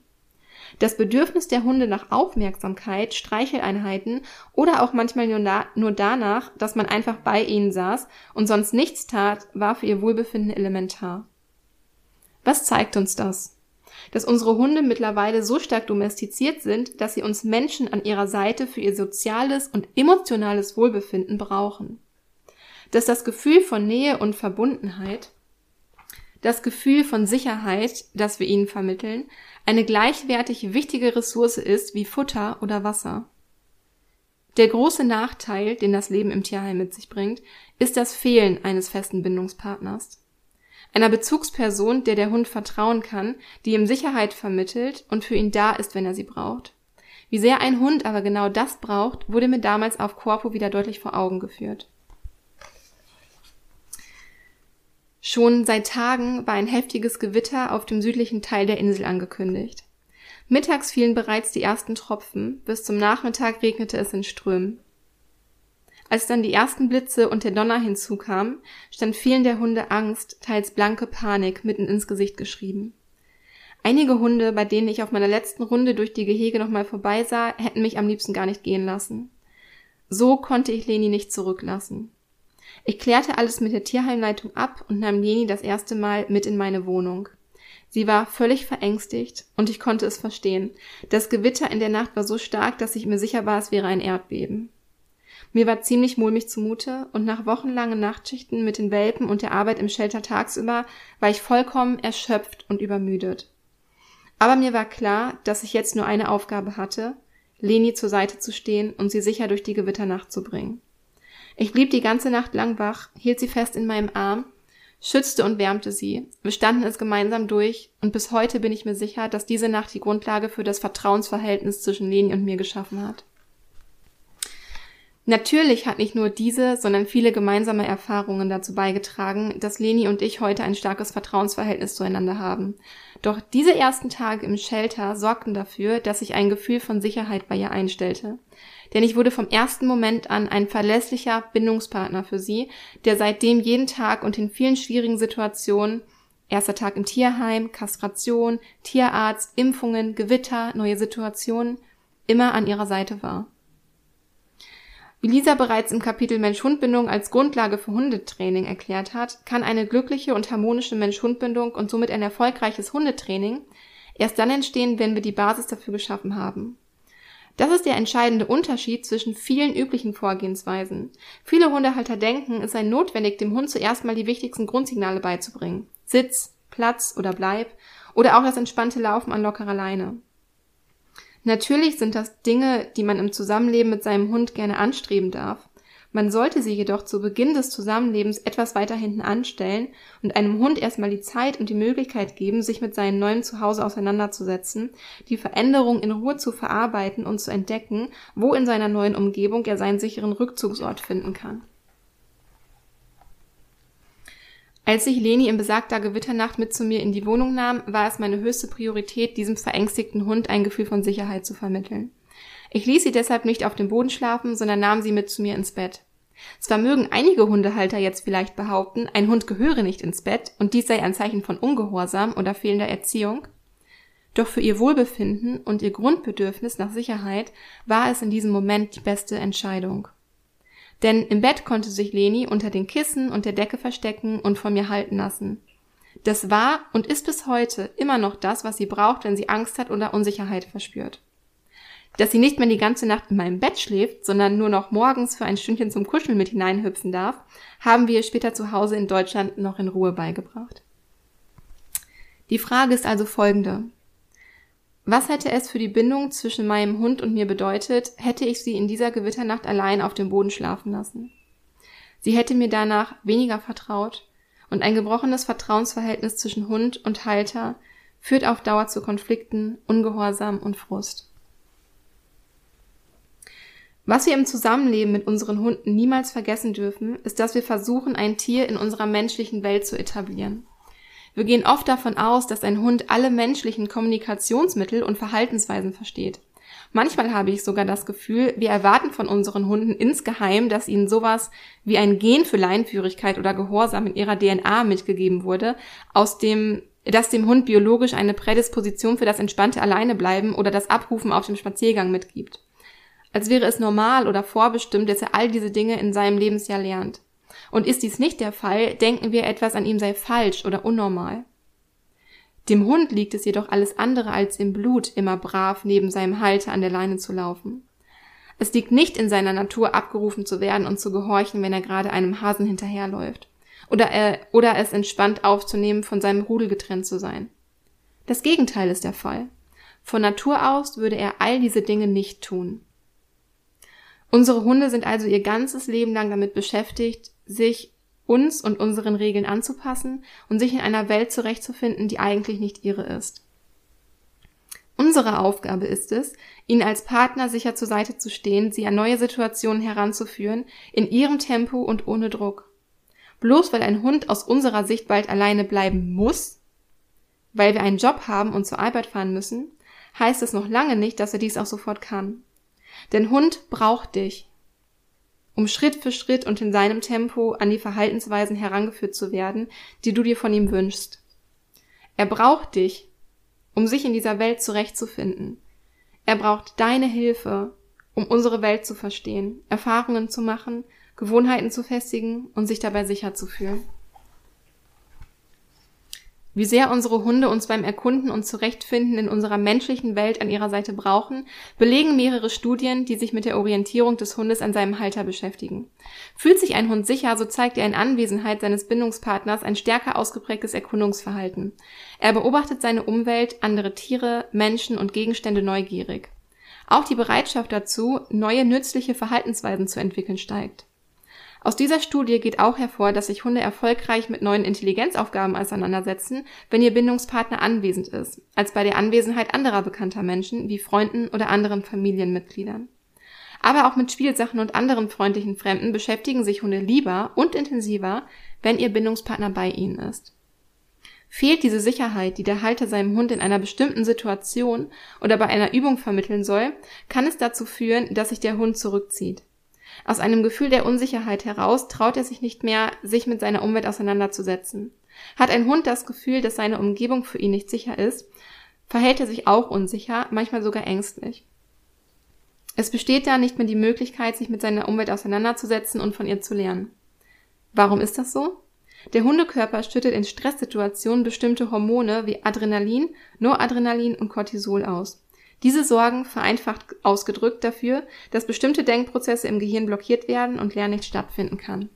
Das Bedürfnis der Hunde nach Aufmerksamkeit, Streicheleinheiten oder auch manchmal nur, da, nur danach, dass man einfach bei ihnen saß und sonst nichts tat, war für ihr Wohlbefinden elementar. Was zeigt uns das? Dass unsere Hunde mittlerweile so stark domestiziert sind, dass sie uns Menschen an ihrer Seite für ihr soziales und emotionales Wohlbefinden brauchen. Dass das Gefühl von Nähe und Verbundenheit das Gefühl von Sicherheit, das wir ihnen vermitteln, eine gleichwertig wichtige Ressource ist wie Futter oder Wasser. Der große Nachteil, den das Leben im Tierheim mit sich bringt, ist das Fehlen eines festen Bindungspartners. Einer Bezugsperson, der der Hund vertrauen kann, die ihm Sicherheit vermittelt und für ihn da ist, wenn er sie braucht. Wie sehr ein Hund aber genau das braucht, wurde mir damals auf Corpo wieder deutlich vor Augen geführt. Schon seit Tagen war ein heftiges Gewitter auf dem südlichen Teil der Insel angekündigt. Mittags fielen bereits die ersten Tropfen, bis zum Nachmittag regnete es in Strömen. Als dann die ersten Blitze und der Donner hinzukamen, stand vielen der Hunde Angst, teils blanke Panik mitten ins Gesicht geschrieben. Einige Hunde, bei denen ich auf meiner letzten Runde durch die Gehege nochmal vorbeisah, hätten mich am liebsten gar nicht gehen lassen. So konnte ich Leni nicht zurücklassen. Ich klärte alles mit der Tierheimleitung ab und nahm Leni das erste Mal mit in meine Wohnung. Sie war völlig verängstigt und ich konnte es verstehen. Das Gewitter in der Nacht war so stark, dass ich mir sicher war, es wäre ein Erdbeben. Mir war ziemlich mulmig zumute und nach wochenlangen Nachtschichten mit den Welpen und der Arbeit im Shelter tagsüber war ich vollkommen erschöpft und übermüdet. Aber mir war klar, dass ich jetzt nur eine Aufgabe hatte, Leni zur Seite zu stehen und sie sicher durch die Gewitternacht zu bringen. Ich blieb die ganze Nacht lang wach, hielt sie fest in meinem Arm, schützte und wärmte sie. Wir standen es gemeinsam durch und bis heute bin ich mir sicher, dass diese Nacht die Grundlage für das Vertrauensverhältnis zwischen Leni und mir geschaffen hat. Natürlich hat nicht nur diese, sondern viele gemeinsame Erfahrungen dazu beigetragen, dass Leni und ich heute ein starkes Vertrauensverhältnis zueinander haben. Doch diese ersten Tage im Shelter sorgten dafür, dass sich ein Gefühl von Sicherheit bei ihr einstellte. Denn ich wurde vom ersten Moment an ein verlässlicher Bindungspartner für sie, der seitdem jeden Tag und in vielen schwierigen Situationen Erster Tag im Tierheim, Kastration, Tierarzt, Impfungen, Gewitter, neue Situationen, immer an ihrer Seite war. Wie Lisa bereits im Kapitel Mensch-Hund-Bindung als Grundlage für Hundetraining erklärt hat, kann eine glückliche und harmonische Mensch-Hund-Bindung und somit ein erfolgreiches Hundetraining erst dann entstehen, wenn wir die Basis dafür geschaffen haben. Das ist der entscheidende Unterschied zwischen vielen üblichen Vorgehensweisen. Viele Hundehalter denken, es sei notwendig, dem Hund zuerst mal die wichtigsten Grundsignale beizubringen. Sitz, Platz oder Bleib oder auch das entspannte Laufen an lockerer Leine. Natürlich sind das Dinge, die man im Zusammenleben mit seinem Hund gerne anstreben darf. Man sollte sie jedoch zu Beginn des Zusammenlebens etwas weiter hinten anstellen und einem Hund erstmal die Zeit und die Möglichkeit geben, sich mit seinem neuen Zuhause auseinanderzusetzen, die Veränderung in Ruhe zu verarbeiten und zu entdecken, wo in seiner neuen Umgebung er seinen sicheren Rückzugsort finden kann. Als ich Leni in besagter Gewitternacht mit zu mir in die Wohnung nahm, war es meine höchste Priorität, diesem verängstigten Hund ein Gefühl von Sicherheit zu vermitteln. Ich ließ sie deshalb nicht auf dem Boden schlafen, sondern nahm sie mit zu mir ins Bett. Zwar mögen einige Hundehalter jetzt vielleicht behaupten, ein Hund gehöre nicht ins Bett und dies sei ein Zeichen von Ungehorsam oder fehlender Erziehung, doch für ihr Wohlbefinden und ihr Grundbedürfnis nach Sicherheit war es in diesem Moment die beste Entscheidung. Denn im Bett konnte sich Leni unter den Kissen und der Decke verstecken und von mir halten lassen. Das war und ist bis heute immer noch das, was sie braucht, wenn sie Angst hat oder Unsicherheit verspürt. Dass sie nicht mehr die ganze Nacht in meinem Bett schläft, sondern nur noch morgens für ein Stündchen zum Kuscheln mit hineinhüpfen darf, haben wir später zu Hause in Deutschland noch in Ruhe beigebracht. Die Frage ist also folgende. Was hätte es für die Bindung zwischen meinem Hund und mir bedeutet, hätte ich sie in dieser Gewitternacht allein auf dem Boden schlafen lassen? Sie hätte mir danach weniger vertraut und ein gebrochenes Vertrauensverhältnis zwischen Hund und Halter führt auf Dauer zu Konflikten, Ungehorsam und Frust. Was wir im Zusammenleben mit unseren Hunden niemals vergessen dürfen, ist, dass wir versuchen, ein Tier in unserer menschlichen Welt zu etablieren. Wir gehen oft davon aus, dass ein Hund alle menschlichen Kommunikationsmittel und Verhaltensweisen versteht. Manchmal habe ich sogar das Gefühl, wir erwarten von unseren Hunden insgeheim, dass ihnen sowas wie ein Gen für Leinführigkeit oder Gehorsam in ihrer DNA mitgegeben wurde, aus dem dass dem Hund biologisch eine Prädisposition für das entspannte Alleinebleiben oder das Abrufen auf dem Spaziergang mitgibt. Als wäre es normal oder vorbestimmt, dass er all diese Dinge in seinem Lebensjahr lernt. Und ist dies nicht der Fall, denken wir, etwas an ihm sei falsch oder unnormal. Dem Hund liegt es jedoch alles andere als im Blut, immer brav neben seinem Halter an der Leine zu laufen. Es liegt nicht in seiner Natur, abgerufen zu werden und zu gehorchen, wenn er gerade einem Hasen hinterherläuft. Oder, er, oder es entspannt aufzunehmen, von seinem Rudel getrennt zu sein. Das Gegenteil ist der Fall. Von Natur aus würde er all diese Dinge nicht tun. Unsere Hunde sind also ihr ganzes Leben lang damit beschäftigt, sich uns und unseren Regeln anzupassen und sich in einer Welt zurechtzufinden, die eigentlich nicht ihre ist. Unsere Aufgabe ist es, ihnen als Partner sicher zur Seite zu stehen, sie an neue Situationen heranzuführen, in ihrem Tempo und ohne Druck. Bloß weil ein Hund aus unserer Sicht bald alleine bleiben muss, weil wir einen Job haben und zur Arbeit fahren müssen, heißt es noch lange nicht, dass er dies auch sofort kann. Denn Hund braucht dich, um Schritt für Schritt und in seinem Tempo an die Verhaltensweisen herangeführt zu werden, die du dir von ihm wünschst. Er braucht dich, um sich in dieser Welt zurechtzufinden. Er braucht deine Hilfe, um unsere Welt zu verstehen, Erfahrungen zu machen, Gewohnheiten zu festigen und sich dabei sicher zu fühlen. Wie sehr unsere Hunde uns beim Erkunden und Zurechtfinden in unserer menschlichen Welt an ihrer Seite brauchen, belegen mehrere Studien, die sich mit der Orientierung des Hundes an seinem Halter beschäftigen. Fühlt sich ein Hund sicher, so zeigt er in Anwesenheit seines Bindungspartners ein stärker ausgeprägtes Erkundungsverhalten. Er beobachtet seine Umwelt, andere Tiere, Menschen und Gegenstände neugierig. Auch die Bereitschaft dazu, neue nützliche Verhaltensweisen zu entwickeln, steigt. Aus dieser Studie geht auch hervor, dass sich Hunde erfolgreich mit neuen Intelligenzaufgaben auseinandersetzen, wenn ihr Bindungspartner anwesend ist, als bei der Anwesenheit anderer bekannter Menschen wie Freunden oder anderen Familienmitgliedern. Aber auch mit Spielsachen und anderen freundlichen Fremden beschäftigen sich Hunde lieber und intensiver, wenn ihr Bindungspartner bei ihnen ist. Fehlt diese Sicherheit, die der Halter seinem Hund in einer bestimmten Situation oder bei einer Übung vermitteln soll, kann es dazu führen, dass sich der Hund zurückzieht. Aus einem Gefühl der Unsicherheit heraus traut er sich nicht mehr, sich mit seiner Umwelt auseinanderzusetzen. Hat ein Hund das Gefühl, dass seine Umgebung für ihn nicht sicher ist, verhält er sich auch unsicher, manchmal sogar ängstlich. Es besteht da nicht mehr die Möglichkeit, sich mit seiner Umwelt auseinanderzusetzen und von ihr zu lernen. Warum ist das so? Der Hundekörper schüttet in Stresssituationen bestimmte Hormone wie Adrenalin, Noradrenalin und Cortisol aus. Diese sorgen, vereinfacht ausgedrückt, dafür, dass bestimmte Denkprozesse im Gehirn blockiert werden und Lernen nicht stattfinden kann.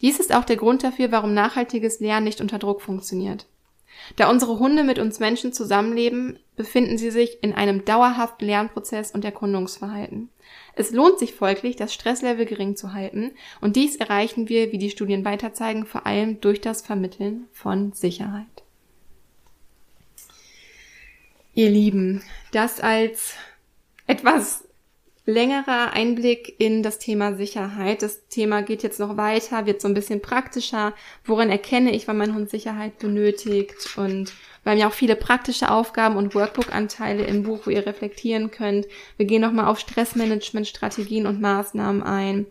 Dies ist auch der Grund dafür, warum nachhaltiges Lernen nicht unter Druck funktioniert. Da unsere Hunde mit uns Menschen zusammenleben, befinden sie sich in einem dauerhaften Lernprozess und Erkundungsverhalten. Es lohnt sich folglich, das Stresslevel gering zu halten, und dies erreichen wir, wie die Studien weiter zeigen, vor allem durch das Vermitteln von Sicherheit. Ihr Lieben, das als etwas längerer Einblick in das Thema Sicherheit. Das Thema geht jetzt noch weiter, wird so ein bisschen praktischer. Woran erkenne ich, wann mein Hund Sicherheit benötigt? Und wir haben ja auch viele praktische Aufgaben und Workbook-Anteile im Buch, wo ihr reflektieren könnt. Wir gehen nochmal auf Stressmanagement-Strategien und Maßnahmen ein.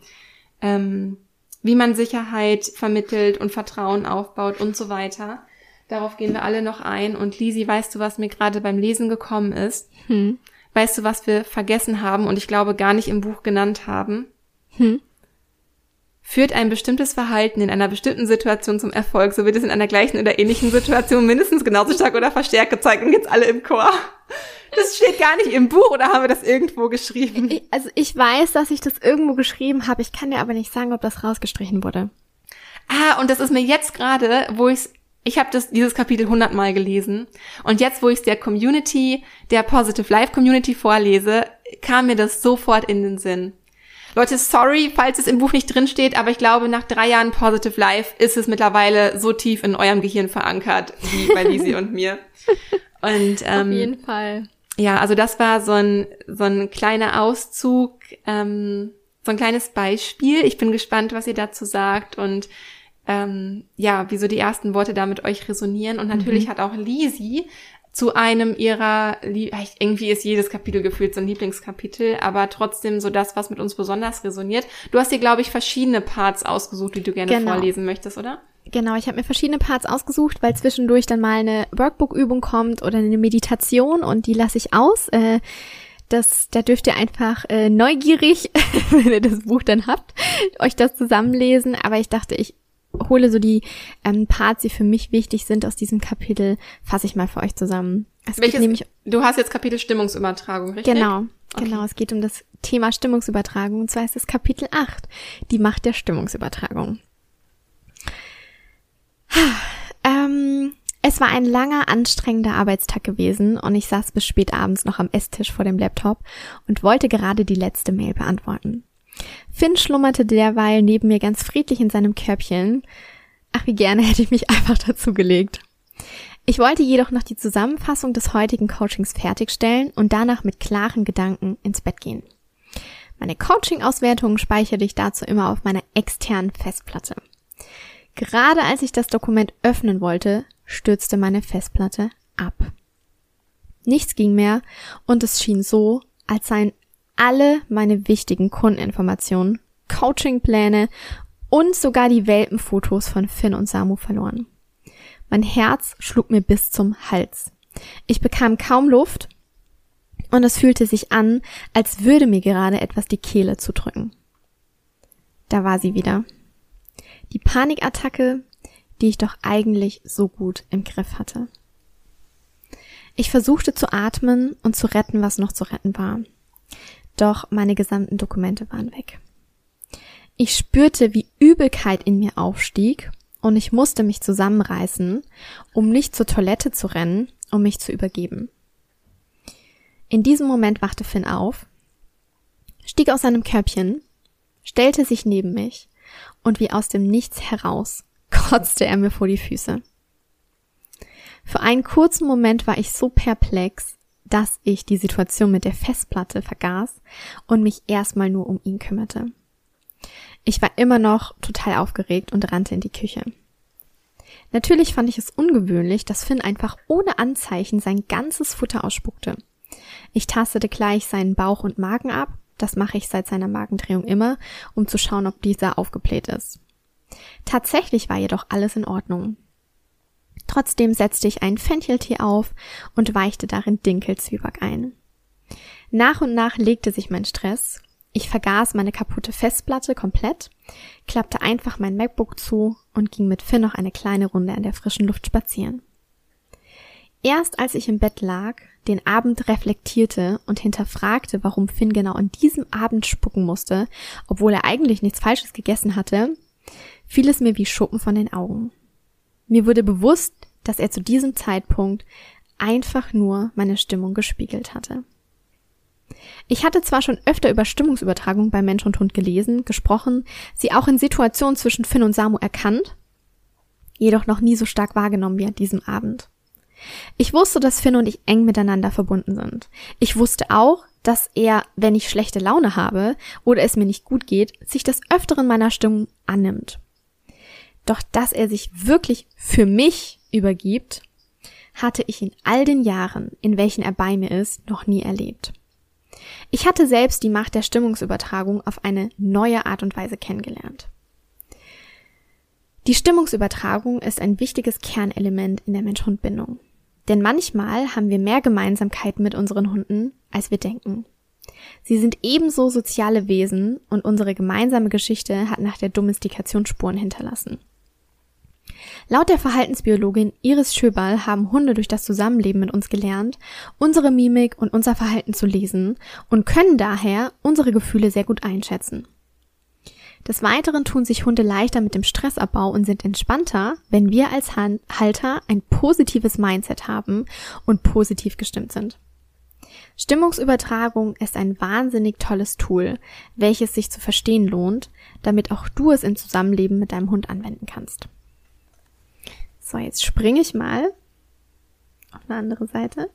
Ähm, wie man Sicherheit vermittelt und Vertrauen aufbaut und so weiter. Darauf gehen wir alle noch ein. Und Lisi, weißt du, was mir gerade beim Lesen gekommen ist? Hm. Weißt du, was wir vergessen haben und ich glaube gar nicht im Buch genannt haben? Hm. Führt ein bestimmtes Verhalten in einer bestimmten Situation zum Erfolg, so wird es in einer gleichen oder ähnlichen Situation mindestens genauso stark oder verstärkt gezeigt und jetzt alle im Chor. Das steht gar nicht im Buch oder haben wir das irgendwo geschrieben? Also ich weiß, dass ich das irgendwo geschrieben habe. Ich kann dir aber nicht sagen, ob das rausgestrichen wurde. Ah, und das ist mir jetzt gerade, wo ich es ich habe dieses Kapitel hundertmal gelesen und jetzt, wo ich es der Community, der Positive Life Community vorlese, kam mir das sofort in den Sinn. Leute, sorry, falls es im Buch nicht drin steht, aber ich glaube, nach drei Jahren Positive Life ist es mittlerweile so tief in eurem Gehirn verankert, wie bei Lisi und mir. Und, ähm, Auf jeden Fall. Ja, also das war so ein, so ein kleiner Auszug, ähm, so ein kleines Beispiel. Ich bin gespannt, was ihr dazu sagt und ähm, ja, wie so die ersten Worte da mit euch resonieren. Und natürlich mhm. hat auch Lisi zu einem ihrer, irgendwie ist jedes Kapitel gefühlt so ein Lieblingskapitel, aber trotzdem so das, was mit uns besonders resoniert. Du hast dir, glaube ich, verschiedene Parts ausgesucht, die du gerne genau. vorlesen möchtest, oder? Genau, ich habe mir verschiedene Parts ausgesucht, weil zwischendurch dann mal eine Workbook-Übung kommt oder eine Meditation und die lasse ich aus. Äh, das, da dürft ihr einfach äh, neugierig, wenn ihr das Buch dann habt, euch das zusammenlesen. Aber ich dachte, ich hole so die ähm, Parts, die für mich wichtig sind aus diesem Kapitel, fasse ich mal für euch zusammen. Es Welches, nämlich, du hast jetzt Kapitel Stimmungsübertragung, richtig? Genau, okay. genau. Es geht um das Thema Stimmungsübertragung und zwar ist es Kapitel 8, die Macht der Stimmungsübertragung. ähm, es war ein langer, anstrengender Arbeitstag gewesen und ich saß bis spät abends noch am Esstisch vor dem Laptop und wollte gerade die letzte Mail beantworten. Finn schlummerte derweil neben mir ganz friedlich in seinem Körbchen. Ach, wie gerne hätte ich mich einfach dazu gelegt. Ich wollte jedoch noch die Zusammenfassung des heutigen Coachings fertigstellen und danach mit klaren Gedanken ins Bett gehen. Meine Coaching-Auswertungen speichere ich dazu immer auf meiner externen Festplatte. Gerade als ich das Dokument öffnen wollte, stürzte meine Festplatte ab. Nichts ging mehr und es schien so, als seien alle meine wichtigen Kundeninformationen, Coachingpläne und sogar die Welpenfotos von Finn und Samu verloren. Mein Herz schlug mir bis zum Hals. Ich bekam kaum Luft und es fühlte sich an, als würde mir gerade etwas die Kehle zudrücken. Da war sie wieder. Die Panikattacke, die ich doch eigentlich so gut im Griff hatte. Ich versuchte zu atmen und zu retten, was noch zu retten war doch meine gesamten Dokumente waren weg. Ich spürte, wie Übelkeit in mir aufstieg und ich musste mich zusammenreißen, um nicht zur Toilette zu rennen, um mich zu übergeben. In diesem Moment wachte Finn auf, stieg aus seinem Körbchen, stellte sich neben mich und wie aus dem Nichts heraus kotzte er mir vor die Füße. Für einen kurzen Moment war ich so perplex, dass ich die Situation mit der Festplatte vergaß und mich erstmal nur um ihn kümmerte. Ich war immer noch total aufgeregt und rannte in die Küche. Natürlich fand ich es ungewöhnlich, dass Finn einfach ohne Anzeichen sein ganzes Futter ausspuckte. Ich tastete gleich seinen Bauch und Magen ab, das mache ich seit seiner Magendrehung immer, um zu schauen, ob dieser aufgebläht ist. Tatsächlich war jedoch alles in Ordnung. Trotzdem setzte ich einen Fencheltee auf und weichte darin Dinkelzwieback ein. Nach und nach legte sich mein Stress. Ich vergaß meine kaputte Festplatte komplett, klappte einfach mein MacBook zu und ging mit Finn noch eine kleine Runde an der frischen Luft spazieren. Erst als ich im Bett lag, den Abend reflektierte und hinterfragte, warum Finn genau an diesem Abend spucken musste, obwohl er eigentlich nichts Falsches gegessen hatte, fiel es mir wie Schuppen von den Augen. Mir wurde bewusst, dass er zu diesem Zeitpunkt einfach nur meine Stimmung gespiegelt hatte. Ich hatte zwar schon öfter über Stimmungsübertragung bei Mensch und Hund gelesen, gesprochen, sie auch in Situationen zwischen Finn und Samu erkannt, jedoch noch nie so stark wahrgenommen wie an diesem Abend. Ich wusste, dass Finn und ich eng miteinander verbunden sind. Ich wusste auch, dass er, wenn ich schlechte Laune habe oder es mir nicht gut geht, sich des Öfteren meiner Stimmung annimmt. Doch dass er sich wirklich für mich übergibt, hatte ich in all den Jahren, in welchen er bei mir ist, noch nie erlebt. Ich hatte selbst die Macht der Stimmungsübertragung auf eine neue Art und Weise kennengelernt. Die Stimmungsübertragung ist ein wichtiges Kernelement in der Mensch-Hund-Bindung. Denn manchmal haben wir mehr Gemeinsamkeiten mit unseren Hunden, als wir denken. Sie sind ebenso soziale Wesen und unsere gemeinsame Geschichte hat nach der Domestikation Spuren hinterlassen. Laut der Verhaltensbiologin Iris Schöberl haben Hunde durch das Zusammenleben mit uns gelernt, unsere Mimik und unser Verhalten zu lesen und können daher unsere Gefühle sehr gut einschätzen. Des Weiteren tun sich Hunde leichter mit dem Stressabbau und sind entspannter, wenn wir als Halter ein positives Mindset haben und positiv gestimmt sind. Stimmungsübertragung ist ein wahnsinnig tolles Tool, welches sich zu verstehen lohnt, damit auch du es im Zusammenleben mit deinem Hund anwenden kannst. So, jetzt springe ich mal auf eine andere Seite.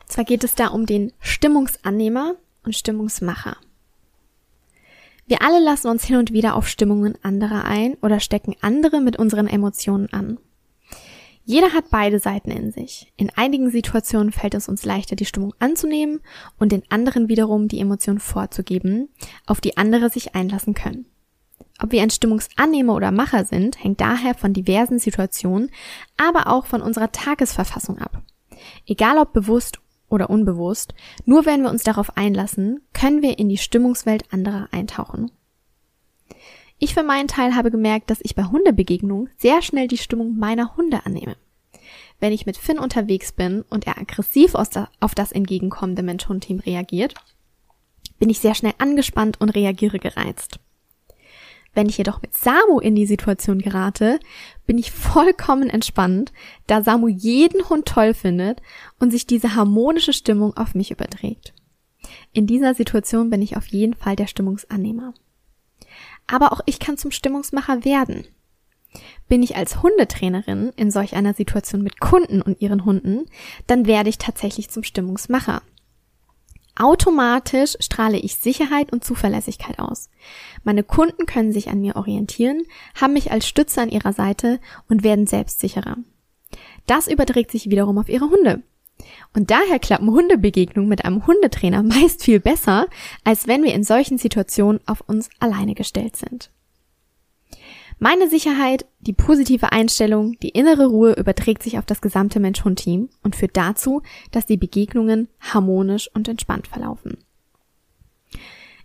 Und zwar geht es da um den Stimmungsannehmer und Stimmungsmacher. Wir alle lassen uns hin und wieder auf Stimmungen anderer ein oder stecken andere mit unseren Emotionen an. Jeder hat beide Seiten in sich. In einigen Situationen fällt es uns leichter, die Stimmung anzunehmen und in anderen wiederum die Emotion vorzugeben, auf die andere sich einlassen können. Ob wir ein Stimmungsannehmer oder Macher sind, hängt daher von diversen Situationen, aber auch von unserer Tagesverfassung ab. Egal ob bewusst oder unbewusst, nur wenn wir uns darauf einlassen, können wir in die Stimmungswelt anderer eintauchen. Ich für meinen Teil habe gemerkt, dass ich bei Hundebegegnungen sehr schnell die Stimmung meiner Hunde annehme. Wenn ich mit Finn unterwegs bin und er aggressiv auf das entgegenkommende Mensch-Hund-Team reagiert, bin ich sehr schnell angespannt und reagiere gereizt. Wenn ich jedoch mit Samu in die Situation gerate, bin ich vollkommen entspannt, da Samu jeden Hund toll findet und sich diese harmonische Stimmung auf mich überträgt. In dieser Situation bin ich auf jeden Fall der Stimmungsannehmer aber auch ich kann zum Stimmungsmacher werden. Bin ich als Hundetrainerin in solch einer Situation mit Kunden und ihren Hunden, dann werde ich tatsächlich zum Stimmungsmacher. Automatisch strahle ich Sicherheit und Zuverlässigkeit aus. Meine Kunden können sich an mir orientieren, haben mich als Stütze an ihrer Seite und werden selbstsicherer. Das überträgt sich wiederum auf ihre Hunde. Und daher klappen Hundebegegnungen mit einem Hundetrainer meist viel besser, als wenn wir in solchen Situationen auf uns alleine gestellt sind. Meine Sicherheit, die positive Einstellung, die innere Ruhe überträgt sich auf das gesamte Mensch-Hund-Team und führt dazu, dass die Begegnungen harmonisch und entspannt verlaufen.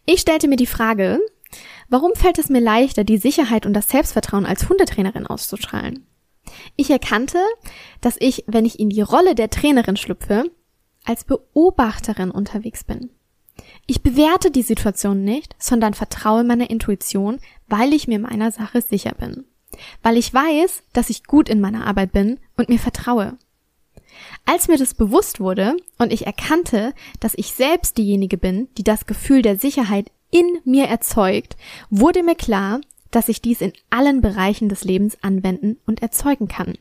Ich stellte mir die Frage, warum fällt es mir leichter, die Sicherheit und das Selbstvertrauen als Hundetrainerin auszustrahlen? Ich erkannte, dass ich, wenn ich in die Rolle der Trainerin schlüpfe, als Beobachterin unterwegs bin. Ich bewerte die Situation nicht, sondern vertraue meiner Intuition, weil ich mir meiner Sache sicher bin. Weil ich weiß, dass ich gut in meiner Arbeit bin und mir vertraue. Als mir das bewusst wurde und ich erkannte, dass ich selbst diejenige bin, die das Gefühl der Sicherheit in mir erzeugt, wurde mir klar, dass ich dies in allen Bereichen des Lebens anwenden und erzeugen kann.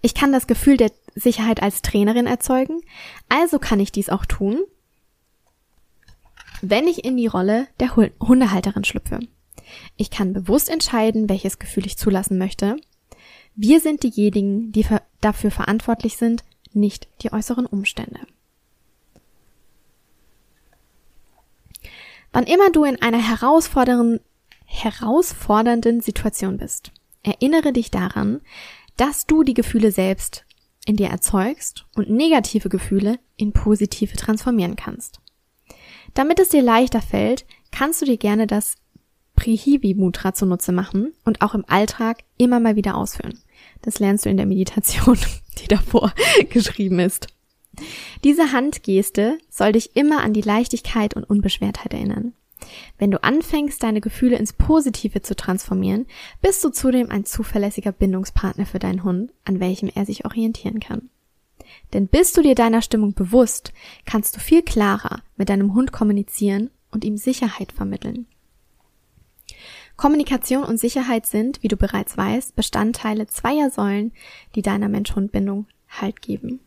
Ich kann das Gefühl der Sicherheit als Trainerin erzeugen, also kann ich dies auch tun, wenn ich in die Rolle der Hundehalterin schlüpfe. Ich kann bewusst entscheiden, welches Gefühl ich zulassen möchte. Wir sind diejenigen, die dafür verantwortlich sind, nicht die äußeren Umstände. Wann immer du in einer herausfordernden herausfordernden Situation bist. Erinnere dich daran, dass du die Gefühle selbst in dir erzeugst und negative Gefühle in positive transformieren kannst. Damit es dir leichter fällt, kannst du dir gerne das Prihivi Mudra zunutze machen und auch im Alltag immer mal wieder ausführen. Das lernst du in der Meditation, die davor geschrieben ist. Diese Handgeste soll dich immer an die Leichtigkeit und Unbeschwertheit erinnern. Wenn du anfängst, deine Gefühle ins Positive zu transformieren, bist du zudem ein zuverlässiger Bindungspartner für deinen Hund, an welchem er sich orientieren kann. Denn bist du dir deiner Stimmung bewusst, kannst du viel klarer mit deinem Hund kommunizieren und ihm Sicherheit vermitteln. Kommunikation und Sicherheit sind, wie du bereits weißt, Bestandteile zweier Säulen, die deiner Mensch-Hund-Bindung Halt geben.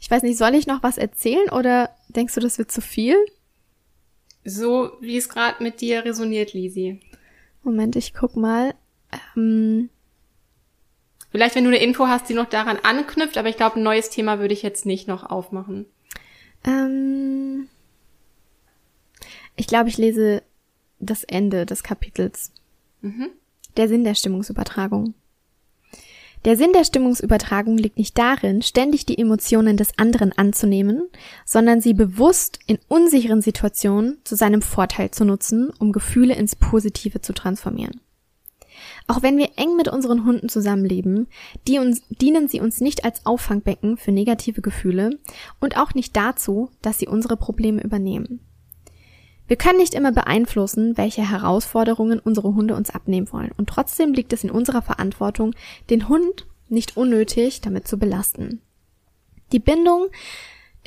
Ich weiß nicht, soll ich noch was erzählen oder denkst du, das wird zu viel? So wie es gerade mit dir resoniert, Lisi. Moment, ich guck mal. Ähm Vielleicht, wenn du eine Info hast, die noch daran anknüpft, aber ich glaube, ein neues Thema würde ich jetzt nicht noch aufmachen. Ähm ich glaube, ich lese das Ende des Kapitels. Mhm. Der Sinn der Stimmungsübertragung. Der Sinn der Stimmungsübertragung liegt nicht darin, ständig die Emotionen des anderen anzunehmen, sondern sie bewusst in unsicheren Situationen zu seinem Vorteil zu nutzen, um Gefühle ins Positive zu transformieren. Auch wenn wir eng mit unseren Hunden zusammenleben, die uns, dienen sie uns nicht als Auffangbecken für negative Gefühle und auch nicht dazu, dass sie unsere Probleme übernehmen. Wir können nicht immer beeinflussen, welche Herausforderungen unsere Hunde uns abnehmen wollen. Und trotzdem liegt es in unserer Verantwortung, den Hund nicht unnötig damit zu belasten. Die Bindung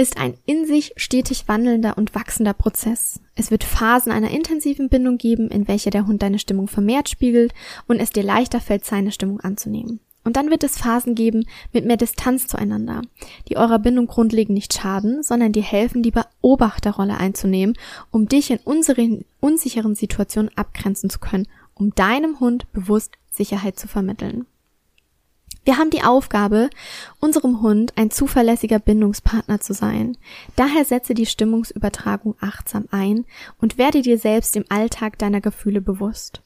ist ein in sich stetig wandelnder und wachsender Prozess. Es wird Phasen einer intensiven Bindung geben, in welcher der Hund deine Stimmung vermehrt spiegelt und es dir leichter fällt, seine Stimmung anzunehmen. Und dann wird es Phasen geben mit mehr Distanz zueinander, die eurer Bindung grundlegend nicht schaden, sondern dir helfen, die Beobachterrolle einzunehmen, um dich in unseren unsicheren Situationen abgrenzen zu können, um deinem Hund bewusst Sicherheit zu vermitteln. Wir haben die Aufgabe, unserem Hund ein zuverlässiger Bindungspartner zu sein. Daher setze die Stimmungsübertragung achtsam ein und werde dir selbst im Alltag deiner Gefühle bewusst.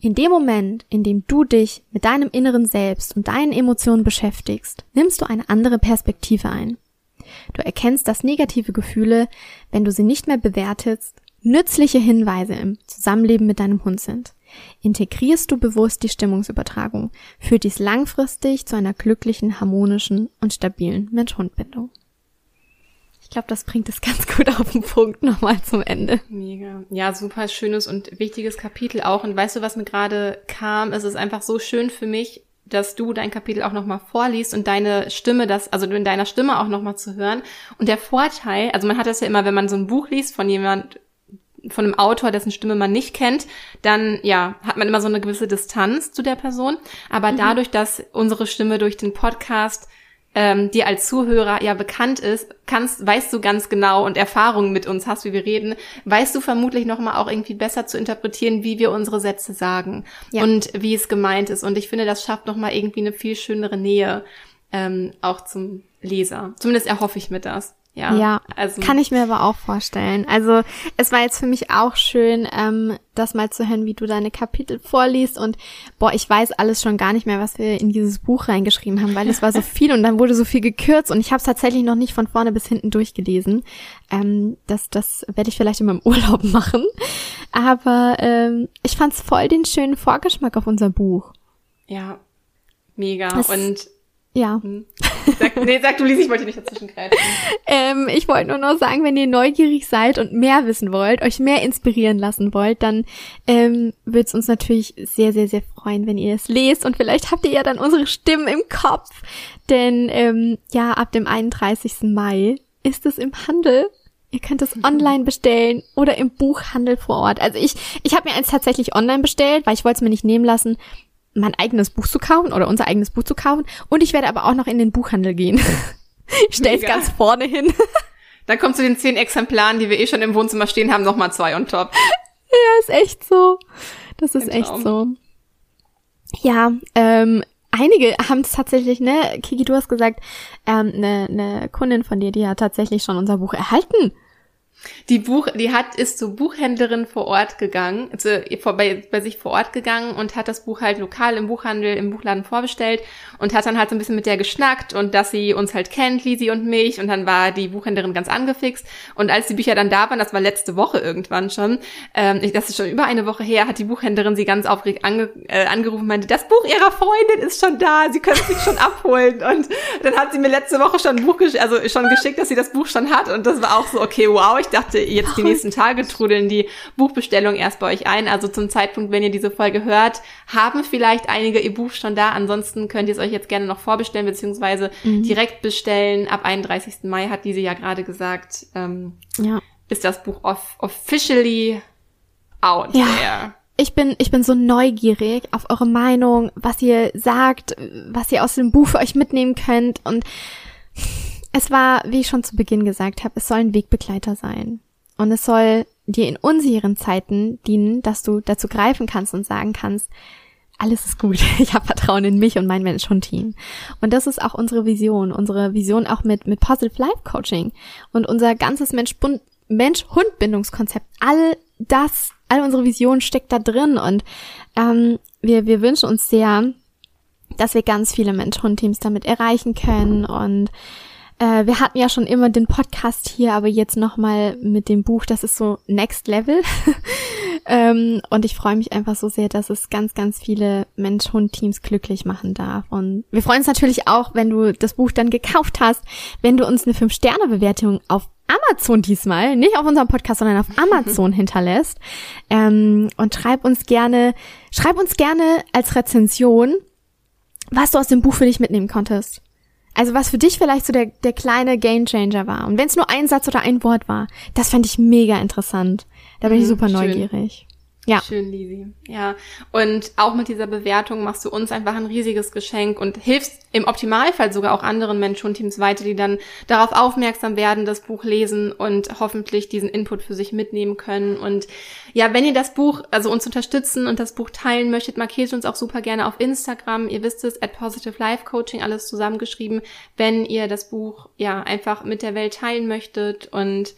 In dem Moment, in dem du dich mit deinem inneren Selbst und deinen Emotionen beschäftigst, nimmst du eine andere Perspektive ein. Du erkennst, dass negative Gefühle, wenn du sie nicht mehr bewertest, nützliche Hinweise im Zusammenleben mit deinem Hund sind. Integrierst du bewusst die Stimmungsübertragung, führt dies langfristig zu einer glücklichen, harmonischen und stabilen Mensch-Hund-Bindung. Ich glaube, das bringt es ganz gut auf den Punkt nochmal zum Ende. Mega. Ja, super schönes und wichtiges Kapitel auch. Und weißt du, was mir gerade kam? Es ist einfach so schön für mich, dass du dein Kapitel auch nochmal vorliest und deine Stimme, das, also in deiner Stimme auch nochmal zu hören. Und der Vorteil, also man hat das ja immer, wenn man so ein Buch liest von jemand, von einem Autor, dessen Stimme man nicht kennt, dann ja, hat man immer so eine gewisse Distanz zu der Person. Aber mhm. dadurch, dass unsere Stimme durch den Podcast ähm, dir als Zuhörer ja bekannt ist, kannst, weißt du ganz genau und Erfahrungen mit uns hast, wie wir reden, weißt du vermutlich nochmal auch irgendwie besser zu interpretieren, wie wir unsere Sätze sagen ja. und wie es gemeint ist. Und ich finde, das schafft nochmal irgendwie eine viel schönere Nähe ähm, auch zum Leser. Zumindest erhoffe ich mir das. Ja, ja also. kann ich mir aber auch vorstellen. Also es war jetzt für mich auch schön, ähm, das mal zu hören, wie du deine Kapitel vorliest und boah, ich weiß alles schon gar nicht mehr, was wir in dieses Buch reingeschrieben haben, weil es war so viel und dann wurde so viel gekürzt und ich habe es tatsächlich noch nicht von vorne bis hinten durchgelesen. Ähm, das das werde ich vielleicht in meinem Urlaub machen. Aber ähm, ich fand es voll den schönen Vorgeschmack auf unser Buch. Ja, mega. Das, und ja. Hm. Sag, nee, sag du, Lies, ich wollte nicht dazwischen greifen. ähm, ich wollte nur noch sagen, wenn ihr neugierig seid und mehr wissen wollt, euch mehr inspirieren lassen wollt, dann ähm, würde es uns natürlich sehr, sehr, sehr freuen, wenn ihr es lest. Und vielleicht habt ihr ja dann unsere Stimmen im Kopf. Denn ähm, ja, ab dem 31. Mai ist es im Handel. Ihr könnt es online bestellen oder im Buchhandel vor Ort. Also ich, ich habe mir eins tatsächlich online bestellt, weil ich wollte es mir nicht nehmen lassen, mein eigenes Buch zu kaufen oder unser eigenes Buch zu kaufen. Und ich werde aber auch noch in den Buchhandel gehen. ich stelle es ganz vorne hin. Dann kommt zu den zehn Exemplaren, die wir eh schon im Wohnzimmer stehen haben, nochmal zwei on top. Ja, ist echt so. Das ist echt so. Ja, ähm, einige haben es tatsächlich, ne, Kiki, du hast gesagt, ähm, eine ne Kundin von dir, die hat tatsächlich schon unser Buch erhalten. Die Buch, die hat, ist zur Buchhändlerin vor Ort gegangen, also bei, bei sich vor Ort gegangen und hat das Buch halt lokal im Buchhandel, im Buchladen vorbestellt und hat dann halt so ein bisschen mit der geschnackt und dass sie uns halt kennt, Lisi und mich und dann war die Buchhändlerin ganz angefixt. Und als die Bücher dann da waren, das war letzte Woche irgendwann schon, ähm, das ist schon über eine Woche her, hat die Buchhändlerin sie ganz aufgeregt ange, äh, angerufen und meinte, das Buch ihrer Freundin ist schon da, sie können es sich schon abholen. Und dann hat sie mir letzte Woche schon ein Buch, also schon geschickt, dass sie das Buch schon hat. Und das war auch so, okay, wow, ich dachte, jetzt die nächsten Tage trudeln die Buchbestellungen erst bei euch ein. Also zum Zeitpunkt, wenn ihr diese Folge hört, haben vielleicht einige ihr Buch schon da. Ansonsten könnt ihr es euch jetzt gerne noch vorbestellen, beziehungsweise mhm. direkt bestellen. Ab 31. Mai hat diese ja gerade gesagt, ähm, ja. ist das Buch off officially out ja. there. Ich bin, ich bin so neugierig auf eure Meinung, was ihr sagt, was ihr aus dem Buch für euch mitnehmen könnt und es war, wie ich schon zu Beginn gesagt habe, es soll ein Wegbegleiter sein. Und es soll dir in unsicheren Zeiten dienen, dass du dazu greifen kannst und sagen kannst, alles ist gut. Ich habe Vertrauen in mich und mein Mensch-Hund-Team. Und das ist auch unsere Vision. Unsere Vision auch mit, mit Positive Life Coaching. Und unser ganzes Mensch-Hund-Bindungskonzept. All das, all unsere Vision steckt da drin. Und ähm, wir, wir wünschen uns sehr, dass wir ganz viele Mensch-Hund-Teams damit erreichen können und äh, wir hatten ja schon immer den Podcast hier, aber jetzt nochmal mit dem Buch, das ist so Next Level. ähm, und ich freue mich einfach so sehr, dass es ganz, ganz viele Mensch-Hund-Teams glücklich machen darf. Und wir freuen uns natürlich auch, wenn du das Buch dann gekauft hast, wenn du uns eine 5-Sterne-Bewertung auf Amazon diesmal, nicht auf unserem Podcast, sondern auf Amazon hinterlässt. Ähm, und schreib uns gerne, schreib uns gerne als Rezension, was du aus dem Buch für dich mitnehmen konntest. Also was für dich vielleicht so der, der kleine Gamechanger war. Und wenn es nur ein Satz oder ein Wort war, das fand ich mega interessant. Da bin mhm, ich super schön. neugierig. Ja. Schön, Lisi. Ja. Und auch mit dieser Bewertung machst du uns einfach ein riesiges Geschenk und hilfst im Optimalfall sogar auch anderen Menschen und Teams weiter, die dann darauf aufmerksam werden, das Buch lesen und hoffentlich diesen Input für sich mitnehmen können. Und ja, wenn ihr das Buch, also uns unterstützen und das Buch teilen möchtet, markiert uns auch super gerne auf Instagram. Ihr wisst es, at Positive Life Coaching, alles zusammengeschrieben, wenn ihr das Buch ja einfach mit der Welt teilen möchtet. Und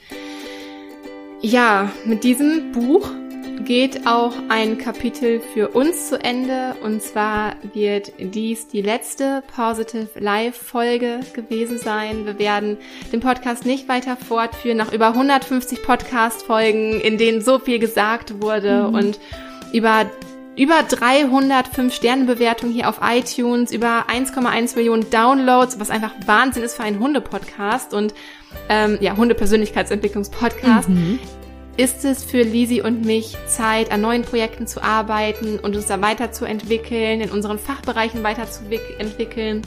ja, mit diesem Buch geht auch ein Kapitel für uns zu Ende. Und zwar wird dies die letzte Positive Live Folge gewesen sein. Wir werden den Podcast nicht weiter fortführen nach über 150 Podcast Folgen, in denen so viel gesagt wurde mhm. und über über 305 Sterne Bewertungen hier auf iTunes, über 1,1 Millionen Downloads, was einfach Wahnsinn ist für einen Hunde-Podcast und ähm, ja, Hunde-Persönlichkeitsentwicklungs-Podcast. Mhm ist es für Lisi und mich Zeit, an neuen Projekten zu arbeiten und uns da weiterzuentwickeln, in unseren Fachbereichen weiterzuentwickeln,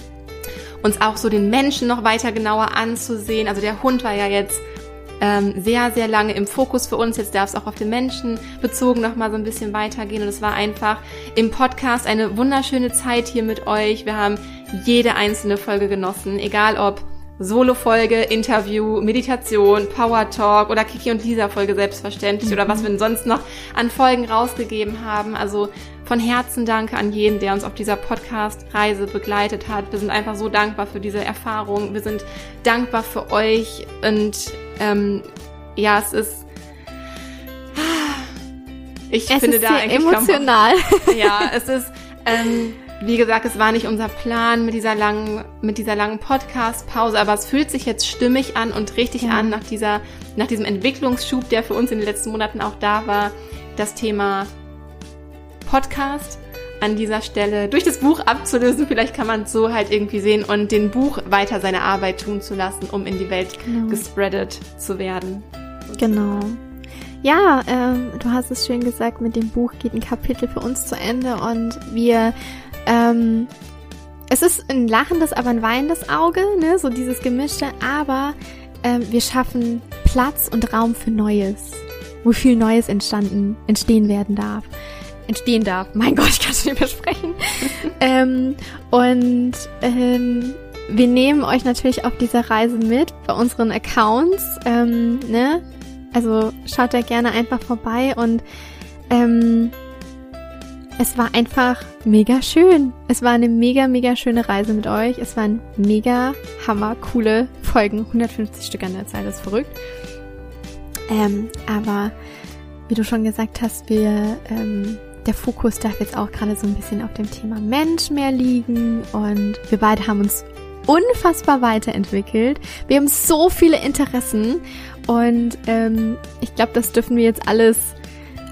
uns auch so den Menschen noch weiter genauer anzusehen. Also der Hund war ja jetzt ähm, sehr, sehr lange im Fokus für uns. Jetzt darf es auch auf den Menschen bezogen noch mal so ein bisschen weitergehen. Und es war einfach im Podcast eine wunderschöne Zeit hier mit euch. Wir haben jede einzelne Folge genossen, egal ob Solo-Folge, Interview, Meditation, Power Talk oder Kiki und Lisa-Folge selbstverständlich mhm. oder was wir sonst noch an Folgen rausgegeben haben. Also von Herzen danke an jeden, der uns auf dieser Podcast-Reise begleitet hat. Wir sind einfach so dankbar für diese Erfahrung. Wir sind dankbar für euch und ähm, ja, es ist ich es finde da eigentlich emotional. Ja, es ist ähm, wie gesagt, es war nicht unser Plan mit dieser langen, mit dieser langen Podcast-Pause, aber es fühlt sich jetzt stimmig an und richtig ja. an nach dieser, nach diesem Entwicklungsschub, der für uns in den letzten Monaten auch da war. Das Thema Podcast an dieser Stelle durch das Buch abzulösen. Vielleicht kann man es so halt irgendwie sehen und den Buch weiter seine Arbeit tun zu lassen, um in die Welt genau. gespreadet zu werden. Genau. Ja, ähm, du hast es schön gesagt, mit dem Buch geht ein Kapitel für uns zu Ende und wir ähm, es ist ein lachendes, aber ein weinendes Auge, ne? so dieses Gemischte, aber ähm, wir schaffen Platz und Raum für Neues, wo viel Neues entstanden, entstehen werden darf. Entstehen darf. Mein Gott, ich kann schon nicht mehr sprechen. ähm, und ähm, wir nehmen euch natürlich auf dieser Reise mit bei unseren Accounts. Ähm, ne? Also schaut da gerne einfach vorbei und ähm, es war einfach mega schön. Es war eine mega, mega schöne Reise mit euch. Es waren mega hammer coole Folgen. 150 Stück an der Zeit, das ist verrückt. Ähm, aber wie du schon gesagt hast, wir, ähm, der Fokus darf jetzt auch gerade so ein bisschen auf dem Thema Mensch mehr liegen und wir beide haben uns unfassbar weiterentwickelt. Wir haben so viele Interessen und ähm, ich glaube, das dürfen wir jetzt alles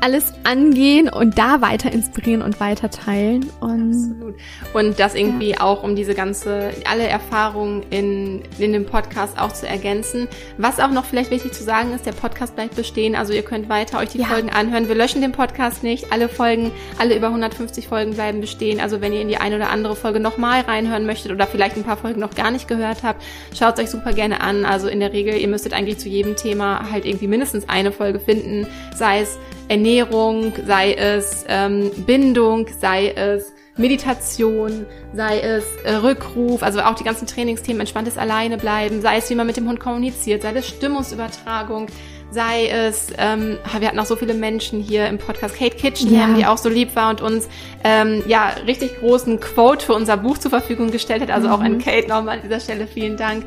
alles angehen und da weiter inspirieren und weiter teilen. Und, Absolut. Und das irgendwie ja. auch, um diese ganze, alle Erfahrungen in, in dem Podcast auch zu ergänzen. Was auch noch vielleicht wichtig zu sagen ist, der Podcast bleibt bestehen. Also ihr könnt weiter euch die ja. Folgen anhören. Wir löschen den Podcast nicht. Alle Folgen, alle über 150 Folgen bleiben bestehen. Also wenn ihr in die eine oder andere Folge nochmal reinhören möchtet oder vielleicht ein paar Folgen noch gar nicht gehört habt, schaut es euch super gerne an. Also in der Regel, ihr müsstet eigentlich zu jedem Thema halt irgendwie mindestens eine Folge finden. Sei es Ernährung, sei es ähm, Bindung, sei es Meditation, sei es äh, Rückruf, also auch die ganzen Trainingsthemen, entspanntes Alleine bleiben, sei es, wie man mit dem Hund kommuniziert, sei es Stimmungsübertragung, sei es, ähm, wir hatten auch so viele Menschen hier im Podcast, Kate Kitchen, ja. die auch so lieb war und uns ähm, ja richtig großen Quote für unser Buch zur Verfügung gestellt hat. Also mhm. auch an Kate nochmal an dieser Stelle vielen Dank.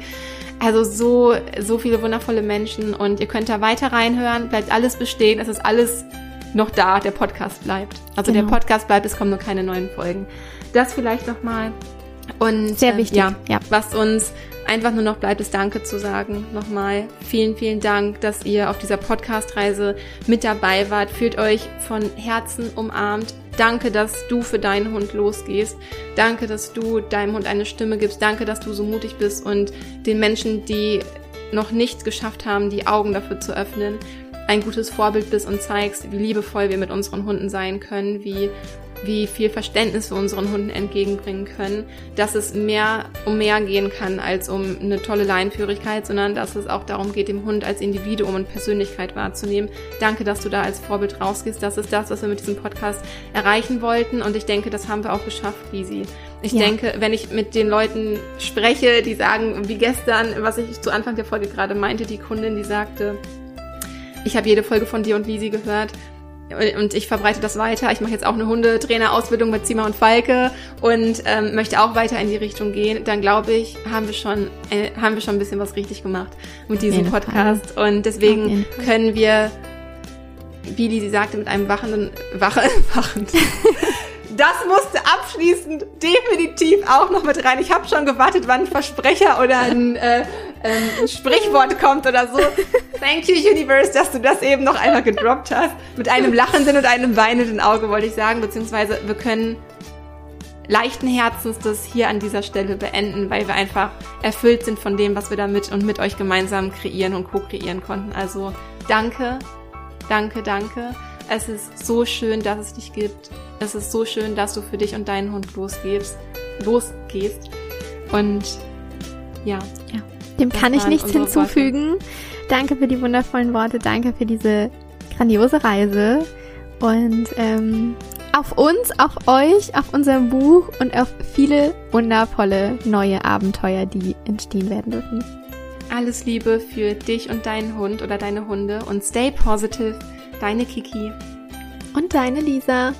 Also so, so viele wundervolle Menschen und ihr könnt da weiter reinhören, bleibt alles bestehen, es ist alles noch da, der Podcast bleibt. Also genau. der Podcast bleibt, es kommen nur keine neuen Folgen. Das vielleicht nochmal. Und sehr äh, wichtig. Äh, ja, ja, was uns einfach nur noch bleibt, ist Danke zu sagen. Nochmal vielen, vielen Dank, dass ihr auf dieser Podcast-Reise mit dabei wart. Fühlt euch von Herzen umarmt. Danke, dass du für deinen Hund losgehst. Danke, dass du deinem Hund eine Stimme gibst. Danke, dass du so mutig bist und den Menschen, die noch nichts geschafft haben, die Augen dafür zu öffnen. ein gutes Vorbild bist und zeigst, wie liebevoll wir mit unseren Hunden sein können, wie wie viel Verständnis wir unseren Hunden entgegenbringen können, dass es mehr um mehr gehen kann als um eine tolle Leinführigkeit, sondern dass es auch darum geht, den Hund als Individuum und Persönlichkeit wahrzunehmen. Danke, dass du da als Vorbild rausgehst. Das ist das, was wir mit diesem Podcast erreichen wollten und ich denke, das haben wir auch geschafft, Lisi. Ich ja. denke, wenn ich mit den Leuten spreche, die sagen, wie gestern, was ich zu Anfang der Folge gerade meinte, die Kundin, die sagte, ich habe jede Folge von dir und Lisi gehört und ich verbreite das weiter. Ich mache jetzt auch eine Hundetrainerausbildung mit Zima und Falke und ähm, möchte auch weiter in die Richtung gehen. Dann glaube ich, haben wir schon äh, haben wir schon ein bisschen was richtig gemacht mit diesem Podcast und deswegen können wir, wie die sie sagte, mit einem wachenden wache, wachend. das musste abschließend definitiv auch noch mit rein. Ich habe schon gewartet, wann ein Versprecher oder ein äh, ähm, ein Sprichwort kommt oder so. Thank you, Universe, dass du das eben noch einmal gedroppt hast. Mit einem lachenden und einem weinenden Auge, wollte ich sagen. Beziehungsweise wir können leichten Herzens das hier an dieser Stelle beenden, weil wir einfach erfüllt sind von dem, was wir damit und mit euch gemeinsam kreieren und co-kreieren konnten. Also danke, danke, danke. Es ist so schön, dass es dich gibt. Es ist so schön, dass du für dich und deinen Hund losgehst, losgehst. Und ja. ja. Dem kann ich nichts hinzufügen. Worte. Danke für die wundervollen Worte. Danke für diese grandiose Reise. Und ähm, auf uns, auf euch, auf unserem Buch und auf viele wundervolle neue Abenteuer, die entstehen werden dürfen. Alles Liebe für dich und deinen Hund oder deine Hunde und stay positive. Deine Kiki. Und deine Lisa.